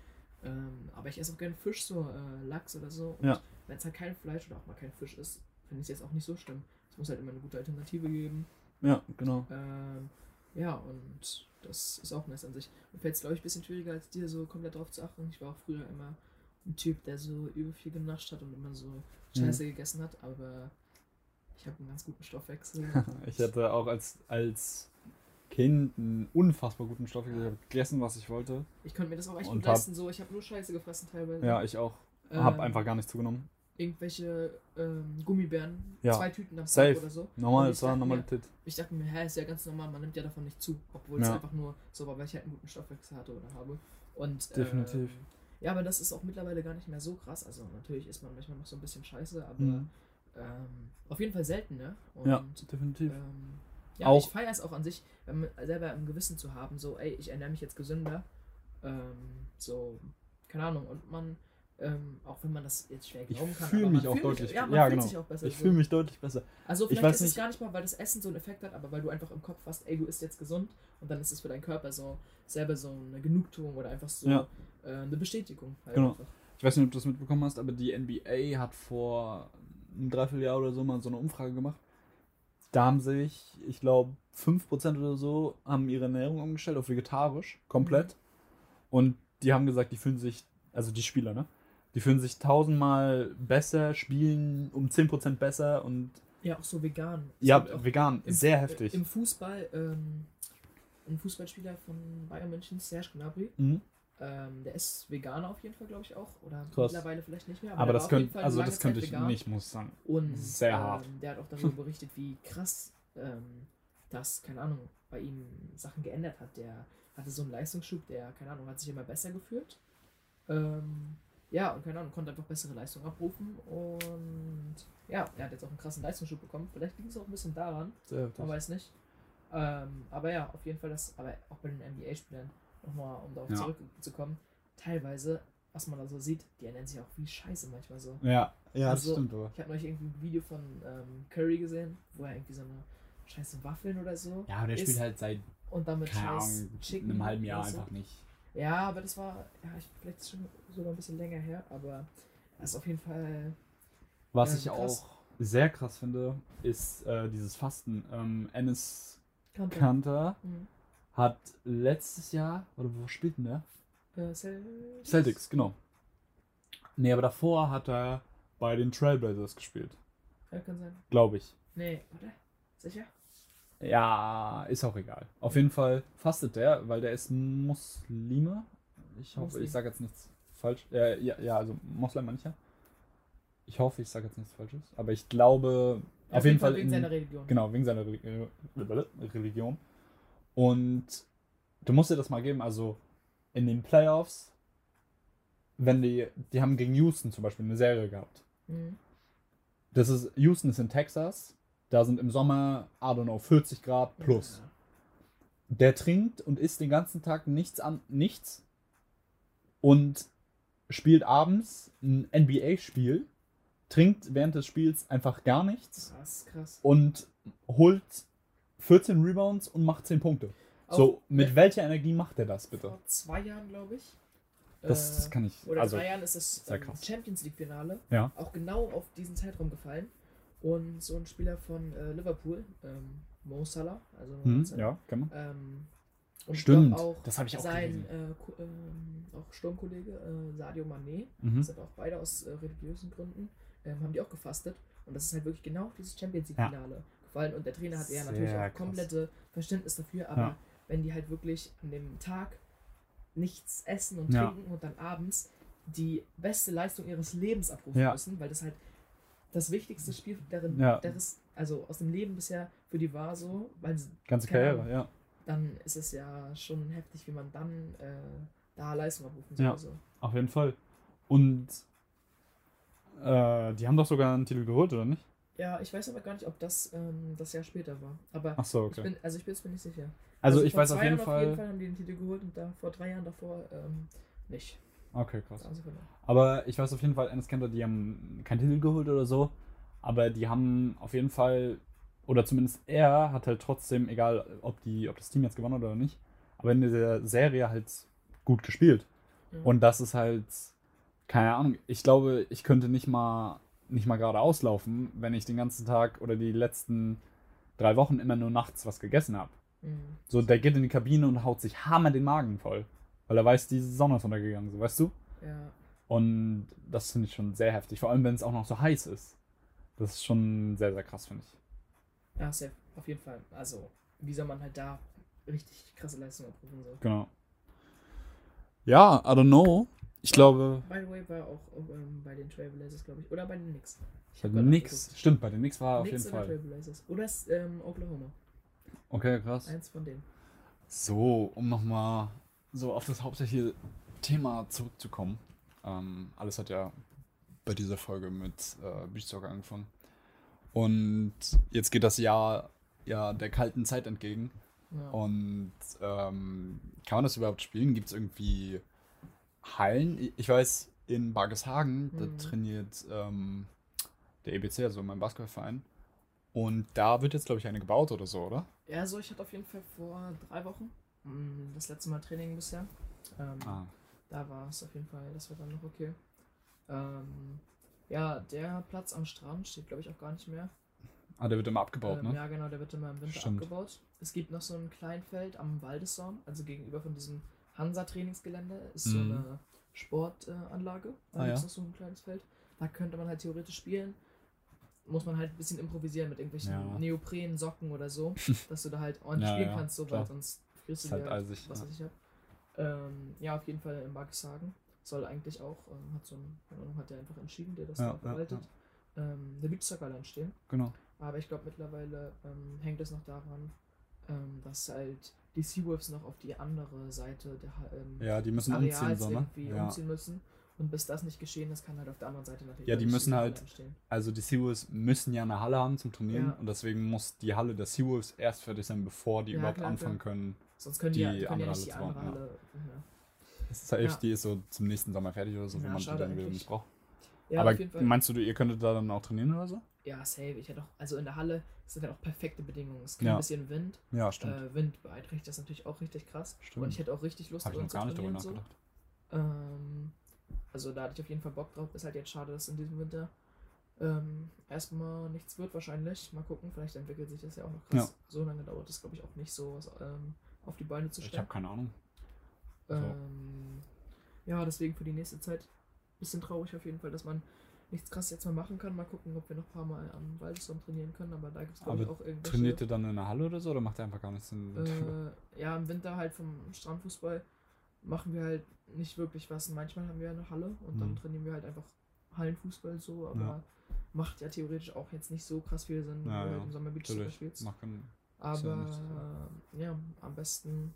[SPEAKER 2] Ähm, aber ich esse auch gerne Fisch, so äh, Lachs oder so. Und
[SPEAKER 1] Ja.
[SPEAKER 2] wenn es halt kein Fleisch oder auch mal kein Fisch ist, finde ich es jetzt auch nicht so schlimm. Es muss halt immer eine gute Alternative geben.
[SPEAKER 1] ja, genau.
[SPEAKER 2] Ähm, ja, und das ist auch nice an sich. Mir fällt es, glaube ich, ein bisschen schwieriger als dir, so komplett drauf zu achten. Ich war auch früher immer ein Typ, der so übel viel genascht hat und immer so Scheiße mhm. gegessen hat, aber ich habe einen ganz guten Stoffwechsel. *laughs*
[SPEAKER 1] ich hatte auch als, als Kind einen unfassbar guten Stoffwechsel. Ich habe gegessen, was ich wollte.
[SPEAKER 2] Ich konnte mir das auch echt gut leisten. So, ich habe nur Scheiße gefressen teilweise.
[SPEAKER 1] Ja, ich auch. Ähm, habe einfach gar nichts zugenommen.
[SPEAKER 2] Irgendwelche ähm, Gummibären,
[SPEAKER 1] ja.
[SPEAKER 2] zwei Tüten am
[SPEAKER 1] Tag oder so. Normal, das war Normalität.
[SPEAKER 2] Ich dachte mir, hä, ist ja ganz normal, man nimmt ja davon nicht zu, obwohl ja. es einfach nur so war, weil ich halt einen guten Stoffwechsel hatte oder habe. Und,
[SPEAKER 1] Definitiv. Ähm,
[SPEAKER 2] ja, aber das ist auch mittlerweile gar nicht mehr so krass. Also natürlich ist man manchmal noch so ein bisschen scheiße, aber mhm. ähm, auf jeden Fall selten, ne?
[SPEAKER 1] Und, ja, definitiv.
[SPEAKER 2] Ähm, ja, auch, ich feiere es auch an sich, selber im Gewissen zu haben, so, ey, ich ernähre mich jetzt gesünder. Ähm, so, keine Ahnung, und man, ähm, auch wenn man das jetzt schwer glauben kann.
[SPEAKER 1] Ich fühle mich auch deutlich mich, ja, ja, genau. besser, ich fühle mich deutlich besser.
[SPEAKER 2] Also vielleicht ist nicht. es gar nicht mal, weil das Essen so einen Effekt hat, aber weil du einfach im Kopf hast, ey, du isst jetzt gesund und dann ist es für deinen Körper so selber so eine Genugtuung oder einfach so ja. äh, eine Bestätigung.
[SPEAKER 1] Halt genau. Einfach. Ich weiß nicht, ob du das mitbekommen hast, aber die NBA hat vor einem Dreivierteljahr oder so mal so eine Umfrage gemacht da haben sich, ich glaube, 5% oder so haben ihre Ernährung umgestellt auf vegetarisch, komplett. Mhm. Und die haben gesagt, die fühlen sich, also die Spieler, ne? Die fühlen sich tausendmal besser, spielen um 10% besser und.
[SPEAKER 2] Ja, auch so vegan.
[SPEAKER 1] Es ja, vegan, im, sehr heftig.
[SPEAKER 2] Im Fußball, ähm, ein Fußballspieler von Bayern München, Serge Gnabry, mhm. Ähm, der ist Veganer auf jeden Fall, glaube ich auch. Oder
[SPEAKER 1] Krass.
[SPEAKER 2] mittlerweile vielleicht nicht mehr.
[SPEAKER 1] Aber, aber das, könnt, also das könnte ich nicht, muss ich sagen.
[SPEAKER 2] Und sehr hart. Ähm, der hat auch darüber *laughs* berichtet, wie krass ähm, das, keine Ahnung, bei ihm Sachen geändert hat. Der hatte so einen Leistungsschub, der, keine Ahnung, hat sich immer besser gefühlt. Ähm, ja, und keine Ahnung, konnte einfach bessere Leistung abrufen. Und ja, er hat jetzt auch einen krassen Leistungsschub bekommen. Vielleicht liegt es auch ein bisschen daran. man weiß nicht. Ähm, aber ja, auf jeden Fall das, aber auch bei den NBA-Spielern nochmal, um darauf ja. zurückzukommen, teilweise, was man da so sieht, die ernähren sich auch wie Scheiße manchmal so.
[SPEAKER 1] Ja, ja, also, das stimmt aber.
[SPEAKER 2] Ich habe neulich irgendwie ein Video von ähm, Curry gesehen, wo er irgendwie so eine scheiße Waffeln oder so.
[SPEAKER 1] Ja, aber der spielt halt seit
[SPEAKER 2] und damit scheiß
[SPEAKER 1] Chicken einem halben Jahr so. einfach nicht.
[SPEAKER 2] Ja, aber das war, ja, ich, vielleicht schon sogar ein bisschen länger her, aber das ist auf jeden Fall.
[SPEAKER 1] Was äh, ich krass. auch sehr krass finde, ist äh, dieses Fasten. Ähm, Ennis Kanter, Kanter mhm hat letztes Jahr, oder wo spielt denn der?
[SPEAKER 2] Äh, Celtics.
[SPEAKER 1] Celtics, genau. Nee, aber davor hat er bei den Trailblazers gespielt.
[SPEAKER 2] Ja, kann sein.
[SPEAKER 1] Glaube ich.
[SPEAKER 2] Nee, warte. Sicher?
[SPEAKER 1] Ja, ist auch egal. Auf jeden Fall fastet der, weil der ist Muslime. Ich hoffe, Muslim. ich sage jetzt nichts falsch. Äh, ja, ja, also Moslem mancher. Ich hoffe, ich sage jetzt nichts Falsches. Aber ich glaube,
[SPEAKER 2] ja, auf, jeden Fall, Fall wegen in, seiner Religion.
[SPEAKER 1] Genau, wegen seiner Religion. Und du musst dir das mal geben, also in den Playoffs, wenn die, die haben gegen Houston zum Beispiel eine Serie gehabt. Mhm. Das ist, Houston ist in Texas, da sind im Sommer, I don't know, 40 Grad plus. Ja. Der trinkt und isst den ganzen Tag nichts an, nichts und spielt abends ein NBA-Spiel, trinkt während des Spiels einfach gar nichts.
[SPEAKER 2] Krass, krass.
[SPEAKER 1] Und holt 14 Rebounds und macht 10 Punkte. Auch so, mit welcher Energie macht er das bitte?
[SPEAKER 2] Vor zwei Jahren, glaube ich.
[SPEAKER 1] Das, das, kann ich.
[SPEAKER 2] Oder also, drei Jahren ist das ähm, Champions League Finale
[SPEAKER 1] ja.
[SPEAKER 2] auch genau auf diesen Zeitraum gefallen. Und so ein Spieler von äh, Liverpool, ähm, Mo Salah, also
[SPEAKER 1] hm, ja, kann man.
[SPEAKER 2] Ähm,
[SPEAKER 1] und Stimmt,
[SPEAKER 2] auch
[SPEAKER 1] das habe ich auch
[SPEAKER 2] sein äh, ähm, auch Sturmkollege äh, Sadio Mané, mhm. sind auch beide aus äh, religiösen Gründen, ähm, haben die auch gefastet. Und das ist halt wirklich genau dieses Champions League Finale. Ja gefallen und der Trainer hatte ja natürlich auch komplette Verständnis dafür, aber ja. wenn die halt wirklich an dem Tag nichts essen und ja. trinken und dann abends die beste Leistung ihres Lebens abrufen müssen, weil das halt das wichtigste Spiel darin, ist, also aus dem Leben bisher für die war so, weil sie
[SPEAKER 1] ganze Karriere, ja.
[SPEAKER 2] Dann ist es ja schon heftig, wie man dann äh, da Leistung abrufen soll. Ja, so.
[SPEAKER 1] auf jeden Fall. Und äh, die haben doch sogar einen Titel geholt, oder nicht?
[SPEAKER 2] Ja, ich weiß aber gar nicht, ob das ähm, das Jahr später war. Aber
[SPEAKER 1] Ach so, okay.
[SPEAKER 2] ich bin, also ich bin mir nicht sicher.
[SPEAKER 1] Also, also ich weiß auf jeden Fall. Auf jeden
[SPEAKER 2] Fall haben die den Titel geholt und da vor drei Jahren davor ähm, nicht.
[SPEAKER 1] Okay, krass. Aber ich weiß auf jeden Fall, Enes Kanter, die haben keinen Titel geholt oder so, aber die haben auf jeden Fall, oder zumindest er hat halt trotzdem, egal ob, die, ob das Team jetzt gewonnen hat oder nicht, aber in der Serie halt gut gespielt. Mhm. Und das ist halt, keine Ahnung, ich glaube, ich könnte nicht mal nicht mal gerade auslaufen, wenn ich den ganzen Tag oder die letzten drei Wochen immer nur nachts was gegessen habe. Mhm. So, der geht in die Kabine und haut sich hammer den Magen voll. Weil er weiß, die Sonne ist untergegangen, so weißt du?
[SPEAKER 2] Ja.
[SPEAKER 1] Und das finde ich schon sehr heftig. Vor allem, wenn es auch noch so heiß ist. Das ist schon sehr, sehr krass, finde ich.
[SPEAKER 2] Ja, safe. Auf jeden Fall. Also, wie soll man halt da richtig krasse Leistung abrufen soll.
[SPEAKER 1] Genau. Ja, I don't know. Ich glaube.
[SPEAKER 2] By the way, war auch ähm, bei den Trailblazers, glaube ich. Oder bei den Knicks. Ich
[SPEAKER 1] Bei den Knicks. Stimmt, bei den Knicks war er auf jeden
[SPEAKER 2] oder
[SPEAKER 1] Fall.
[SPEAKER 2] Trailblazers. Oder ist, ähm, Oklahoma.
[SPEAKER 1] Okay, krass.
[SPEAKER 2] Eins von denen.
[SPEAKER 1] So, um nochmal so auf das hauptsächliche Thema zurückzukommen. Ähm, alles hat ja bei dieser Folge mit äh, Beach Soccer angefangen. Und jetzt geht das Jahr ja der kalten Zeit entgegen.
[SPEAKER 2] Ja.
[SPEAKER 1] Und ähm, kann man das überhaupt spielen? Gibt es irgendwie Hallen? Ich- weiß, in Bargeshagen, da
[SPEAKER 2] Mhm.
[SPEAKER 1] trainiert ähm, der EBC, also mein Basketballverein. Und da wird jetzt, glaube ich, eine gebaut oder so, oder?
[SPEAKER 2] Ja, so, ich hatte auf jeden Fall vor drei Wochen mm, das letzte Mal Training bisher. Ähm,
[SPEAKER 1] Ah,
[SPEAKER 2] Da war es auf jeden Fall, das war dann noch okay. Ähm, ja, der Platz am Strand steht, glaube ich, auch gar nicht mehr.
[SPEAKER 1] ah der wird immer abgebaut,
[SPEAKER 2] ähm,
[SPEAKER 1] ne?
[SPEAKER 2] Ja, genau, der wird immer im Winter
[SPEAKER 1] Stimmt.
[SPEAKER 2] abgebaut. Es gibt noch so ein Kleinfeld am Waldessaum, also gegenüber von diesem Hansa-Trainingsgelände, ist so
[SPEAKER 1] Mhm.
[SPEAKER 2] eine Sportanlage. Da
[SPEAKER 1] Ah,
[SPEAKER 2] gibt es
[SPEAKER 1] ja.
[SPEAKER 2] noch so ein kleines Feld. Da könnte man halt theoretisch spielen. Muss man halt ein bisschen improvisieren mit irgendwelchen
[SPEAKER 1] Ja.
[SPEAKER 2] Neopren, Socken oder so, *laughs* dass du da halt ordentlich
[SPEAKER 1] Ja,
[SPEAKER 2] spielen
[SPEAKER 1] ja,
[SPEAKER 2] kannst, so, weil sonst frierst du
[SPEAKER 1] halt
[SPEAKER 2] dir
[SPEAKER 1] eisig.
[SPEAKER 2] was
[SPEAKER 1] ja.
[SPEAKER 2] ich hab. Ähm, ja, auf jeden Fall in Barkishagen. Soll eigentlich auch, ähm, hat so ein, hat der einfach entschieden, der das
[SPEAKER 1] Ja,
[SPEAKER 2] da
[SPEAKER 1] ja,
[SPEAKER 2] verwaltet, ähm, der Beach Soccer Land stehen.
[SPEAKER 1] Genau.
[SPEAKER 2] Aber ich glaube mittlerweile ähm, hängt es noch daran, ähm, dass halt die Seawolves noch auf die andere Seite der, ähm,
[SPEAKER 1] Ja, die müssen umziehen,
[SPEAKER 2] Areals
[SPEAKER 1] so, ne?
[SPEAKER 2] irgendwie
[SPEAKER 1] Ja.
[SPEAKER 2] umziehen müssen. Und bis das nicht geschehen ist, kann halt auf der anderen Seite natürlich
[SPEAKER 1] Ja, die müssen halt-
[SPEAKER 2] Halle entstehen.
[SPEAKER 1] Also die Seawolves müssen ja eine Halle haben zum Trainieren
[SPEAKER 2] Ja.
[SPEAKER 1] und deswegen muss die Halle der Seawolves erst fertig sein, bevor die
[SPEAKER 2] Ja,
[SPEAKER 1] überhaupt
[SPEAKER 2] klar,
[SPEAKER 1] anfangen
[SPEAKER 2] klar.
[SPEAKER 1] können.
[SPEAKER 2] Sonst können die,
[SPEAKER 1] die
[SPEAKER 2] die können ja
[SPEAKER 1] andere
[SPEAKER 2] nicht die
[SPEAKER 1] Halle
[SPEAKER 2] andere Halle. Ja.
[SPEAKER 1] Das ist halt
[SPEAKER 2] Ja.
[SPEAKER 1] die ist so zum nächsten Sommer fertig oder so, wenn man die dann wieder nicht braucht.
[SPEAKER 2] Ja,
[SPEAKER 1] Aber meinst du, ihr könntet da dann auch trainieren oder so?
[SPEAKER 2] Ja, safe. Ich hätte auch, also in der Halle sind halt auch perfekte Bedingungen. Es gibt
[SPEAKER 1] Ja.
[SPEAKER 2] ein bisschen Wind.
[SPEAKER 1] Ja, stimmt.
[SPEAKER 2] Äh, Wind beeinträchtigt das natürlich auch richtig krass.
[SPEAKER 1] Stimmt.
[SPEAKER 2] Und ich hätte auch richtig Lust
[SPEAKER 1] Habe ich noch gar nicht darüber nachgedacht.
[SPEAKER 2] So. Ähm, also da hatte ich auf jeden Fall Bock drauf. Ist halt jetzt schade, dass in diesem Winter ähm, erstmal nichts wird wahrscheinlich. Mal gucken, vielleicht entwickelt sich das ja auch noch krass. So lange dauert es, glaube ich, auch nicht so, was ähm, auf die Beine zu
[SPEAKER 1] Ich
[SPEAKER 2] stellen.
[SPEAKER 1] habe keine Ahnung.
[SPEAKER 2] Ähm, ja, deswegen für die nächste Zeit bisschen traurig auf jeden Fall, dass man nichts krass jetzt mal machen kann. Mal gucken, ob wir noch ein paar Mal am Waldesraum trainieren können, aber da gibt es glaube ich
[SPEAKER 1] Aber
[SPEAKER 2] auch irgendwelche.
[SPEAKER 1] Trainiert ihr dann in der Halle oder so oder macht ihr einfach gar nichts in
[SPEAKER 2] Äh, ja, im Winter halt vom Strandfußball machen wir halt nicht wirklich was. Manchmal haben wir eine Halle und dann
[SPEAKER 1] Mhm.
[SPEAKER 2] trainieren wir halt einfach Hallenfußball so, aber
[SPEAKER 1] Ja.
[SPEAKER 2] macht ja theoretisch auch jetzt nicht so krass viel Sinn, wenn
[SPEAKER 1] Ja,
[SPEAKER 2] du
[SPEAKER 1] ja,
[SPEAKER 2] halt im Sommer
[SPEAKER 1] Natürlich.
[SPEAKER 2] spielst.
[SPEAKER 1] Machen.
[SPEAKER 2] Aber
[SPEAKER 1] ja
[SPEAKER 2] äh, ja, am besten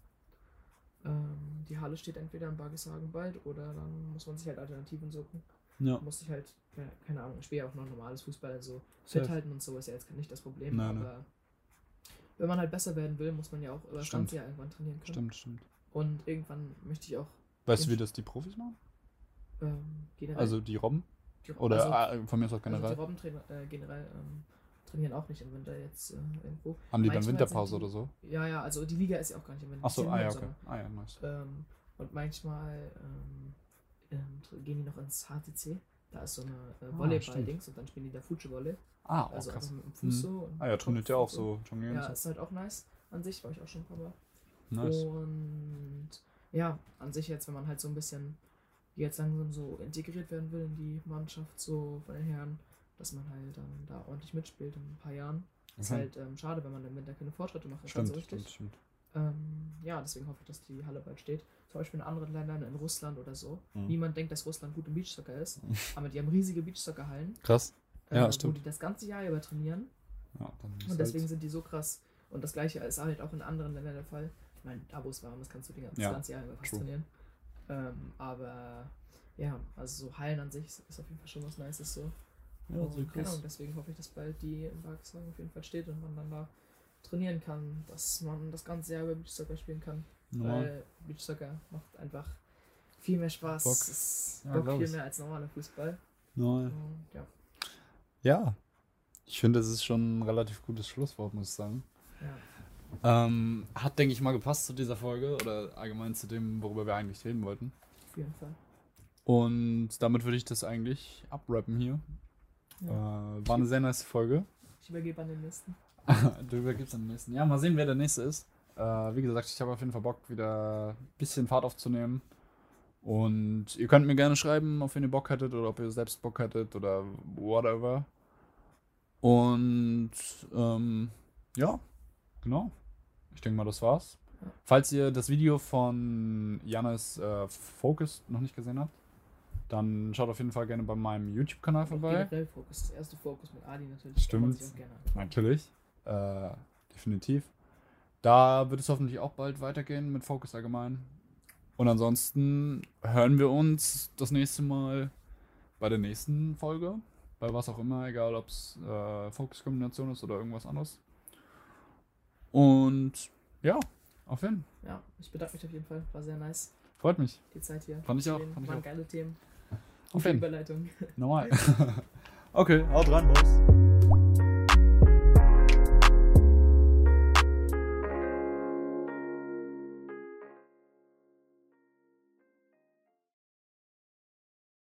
[SPEAKER 2] ähm, die Halle steht entweder in Bargeshagen bald oder dann muss man sich halt Alternativen suchen.
[SPEAKER 1] Ja.
[SPEAKER 2] Muss sich halt, keine Ahnung, ich spiele ja auch noch normales Fußball, also
[SPEAKER 1] Safe.
[SPEAKER 2] fit halten und so ist ja jetzt nicht das Problem,
[SPEAKER 1] Nein, nein.
[SPEAKER 2] aber wenn man halt besser werden will, muss man ja auch über das ganze Jahr irgendwann trainieren können.
[SPEAKER 1] Stimmt, stimmt.
[SPEAKER 2] Und irgendwann möchte ich auch
[SPEAKER 1] Weißt du, wie
[SPEAKER 2] Ich-
[SPEAKER 1] das die Profis machen?
[SPEAKER 2] ähm, generell.
[SPEAKER 1] Also die Robben?
[SPEAKER 2] die,
[SPEAKER 1] Oder
[SPEAKER 2] also,
[SPEAKER 1] ah, von mir aus auch
[SPEAKER 2] also
[SPEAKER 1] generell?
[SPEAKER 2] die Robbentrainer äh, generell ähm, trainieren auch nicht im Winter jetzt äh, irgendwo.
[SPEAKER 1] Haben die dann
[SPEAKER 2] manchmal
[SPEAKER 1] Winterpause
[SPEAKER 2] sind die-
[SPEAKER 1] oder so?
[SPEAKER 2] Ja, ja, also die Liga ist ja auch gar nicht im Winter.
[SPEAKER 1] Achso, ah ja, okay. Ah ja, nice.
[SPEAKER 2] Ähm, und manchmal ähm, ähm, gehen die noch ins HTC. Da ist so eine äh,
[SPEAKER 1] Ah,
[SPEAKER 2] Volleyball-Dings und dann spielen die da Futsche-Volley.
[SPEAKER 1] Ah, oh,
[SPEAKER 2] Also
[SPEAKER 1] krass.
[SPEAKER 2] einfach mit dem Fuß
[SPEAKER 1] Mhm.
[SPEAKER 2] so.
[SPEAKER 1] Ah ja, trainiert ja auch so Jonglieren.
[SPEAKER 2] Ja,
[SPEAKER 1] so.
[SPEAKER 2] ist halt auch nice an sich, war ich auch schon ein paar Mal.
[SPEAKER 1] Nice.
[SPEAKER 2] Und ja, an sich jetzt, wenn man halt so ein bisschen jetzt langsam so integriert werden will in die Mannschaft, so von den Herren, dass man halt dann da ordentlich mitspielt in ein paar Jahren. Ist
[SPEAKER 1] Okay.
[SPEAKER 2] halt ähm, schade, wenn man im Winter keine Fortschritte machen kann,
[SPEAKER 1] Stimmt,
[SPEAKER 2] so richtig.
[SPEAKER 1] stimmt, stimmt.
[SPEAKER 2] Ähm, ja, deswegen hoffe ich, dass die Halle bald steht. Zum Beispiel in anderen Ländern, in Russland oder so.
[SPEAKER 1] Mhm.
[SPEAKER 2] Niemand denkt, dass Russland gut im Beachsoccer ist, *laughs* aber die haben riesige Beachsoccer-Hallen,
[SPEAKER 1] Krass.
[SPEAKER 2] äh,
[SPEAKER 1] Ja,
[SPEAKER 2] wo
[SPEAKER 1] stimmt.
[SPEAKER 2] die das ganze Jahr über trainieren.
[SPEAKER 1] Ja,
[SPEAKER 2] Und deswegen
[SPEAKER 1] halt,
[SPEAKER 2] sind die so krass. Und das gleiche ist halt auch in anderen Ländern der Fall. Ich meine, da wo es warm ist, kannst du die ganze,
[SPEAKER 1] Ja,
[SPEAKER 2] das ganze Jahr über fast
[SPEAKER 1] true.
[SPEAKER 2] trainieren. Ähm, aber ja, also so Hallen an sich ist auf jeden Fall schon was Nices so.
[SPEAKER 1] ja,
[SPEAKER 2] keine
[SPEAKER 1] krass.
[SPEAKER 2] Ahnung, deswegen hoffe ich, dass bald die in Barkshagen auf jeden Fall steht und man dann da trainieren kann, dass man das ganze Jahr über Beachsoccer spielen kann.
[SPEAKER 1] Normal.
[SPEAKER 2] Weil Beachsoccer macht einfach viel mehr Spaß.
[SPEAKER 1] Bock.
[SPEAKER 2] Es ist
[SPEAKER 1] Ja,
[SPEAKER 2] Bock viel mehr als normaler Fußball. Und, ja,
[SPEAKER 1] Ja. Ich finde, das ist schon ein relativ gutes Schlusswort, muss ich sagen.
[SPEAKER 2] ja,
[SPEAKER 1] Ähm, hat, denke ich, mal gepasst zu dieser Folge oder allgemein zu dem, worüber wir eigentlich reden wollten.
[SPEAKER 2] auf jeden Fall.
[SPEAKER 1] Und damit würde ich das eigentlich abrappen hier.
[SPEAKER 2] Ja.
[SPEAKER 1] Äh, war eine sehr nice Folge.
[SPEAKER 2] Ich übergebe an den nächsten. *laughs*
[SPEAKER 1] du übergibst an den nächsten. Ja, mal sehen, wer der nächste ist. Äh, wie gesagt, ich habe auf jeden Fall Bock, wieder ein bisschen Fahrt aufzunehmen. Und ihr könnt mir gerne schreiben, ob ihr Bock hättet oder ob ihr selbst Bock hättet oder whatever. Und ähm, ja, genau. Ich denke mal, das war's. Falls ihr das Video von Janis äh, Focus noch nicht gesehen habt, dann schaut auf jeden Fall gerne bei meinem YouTube-Kanal vorbei.
[SPEAKER 2] Generell Fokus, das erste Fokus mit Adi natürlich.
[SPEAKER 1] Stimmt. Natürlich. Äh, definitiv. Da wird es hoffentlich auch bald weitergehen mit Focus allgemein. Und ansonsten hören wir uns das nächste Mal bei der nächsten Folge. Bei was auch immer, egal ob es äh, Fokus-Kombination ist oder irgendwas anderes. Und ja, auf jeden Fall.
[SPEAKER 2] Ja, ich bedanke mich auf jeden Fall. War sehr nice,
[SPEAKER 1] Freut mich.
[SPEAKER 2] die Zeit hier.
[SPEAKER 1] Fand ich auch, fand ich
[SPEAKER 2] waren
[SPEAKER 1] auch.
[SPEAKER 2] geile Themen.
[SPEAKER 1] Auf jeden Fall.
[SPEAKER 2] Überleitung.
[SPEAKER 1] Normal. *laughs* *laughs* okay, haut rein, Boss.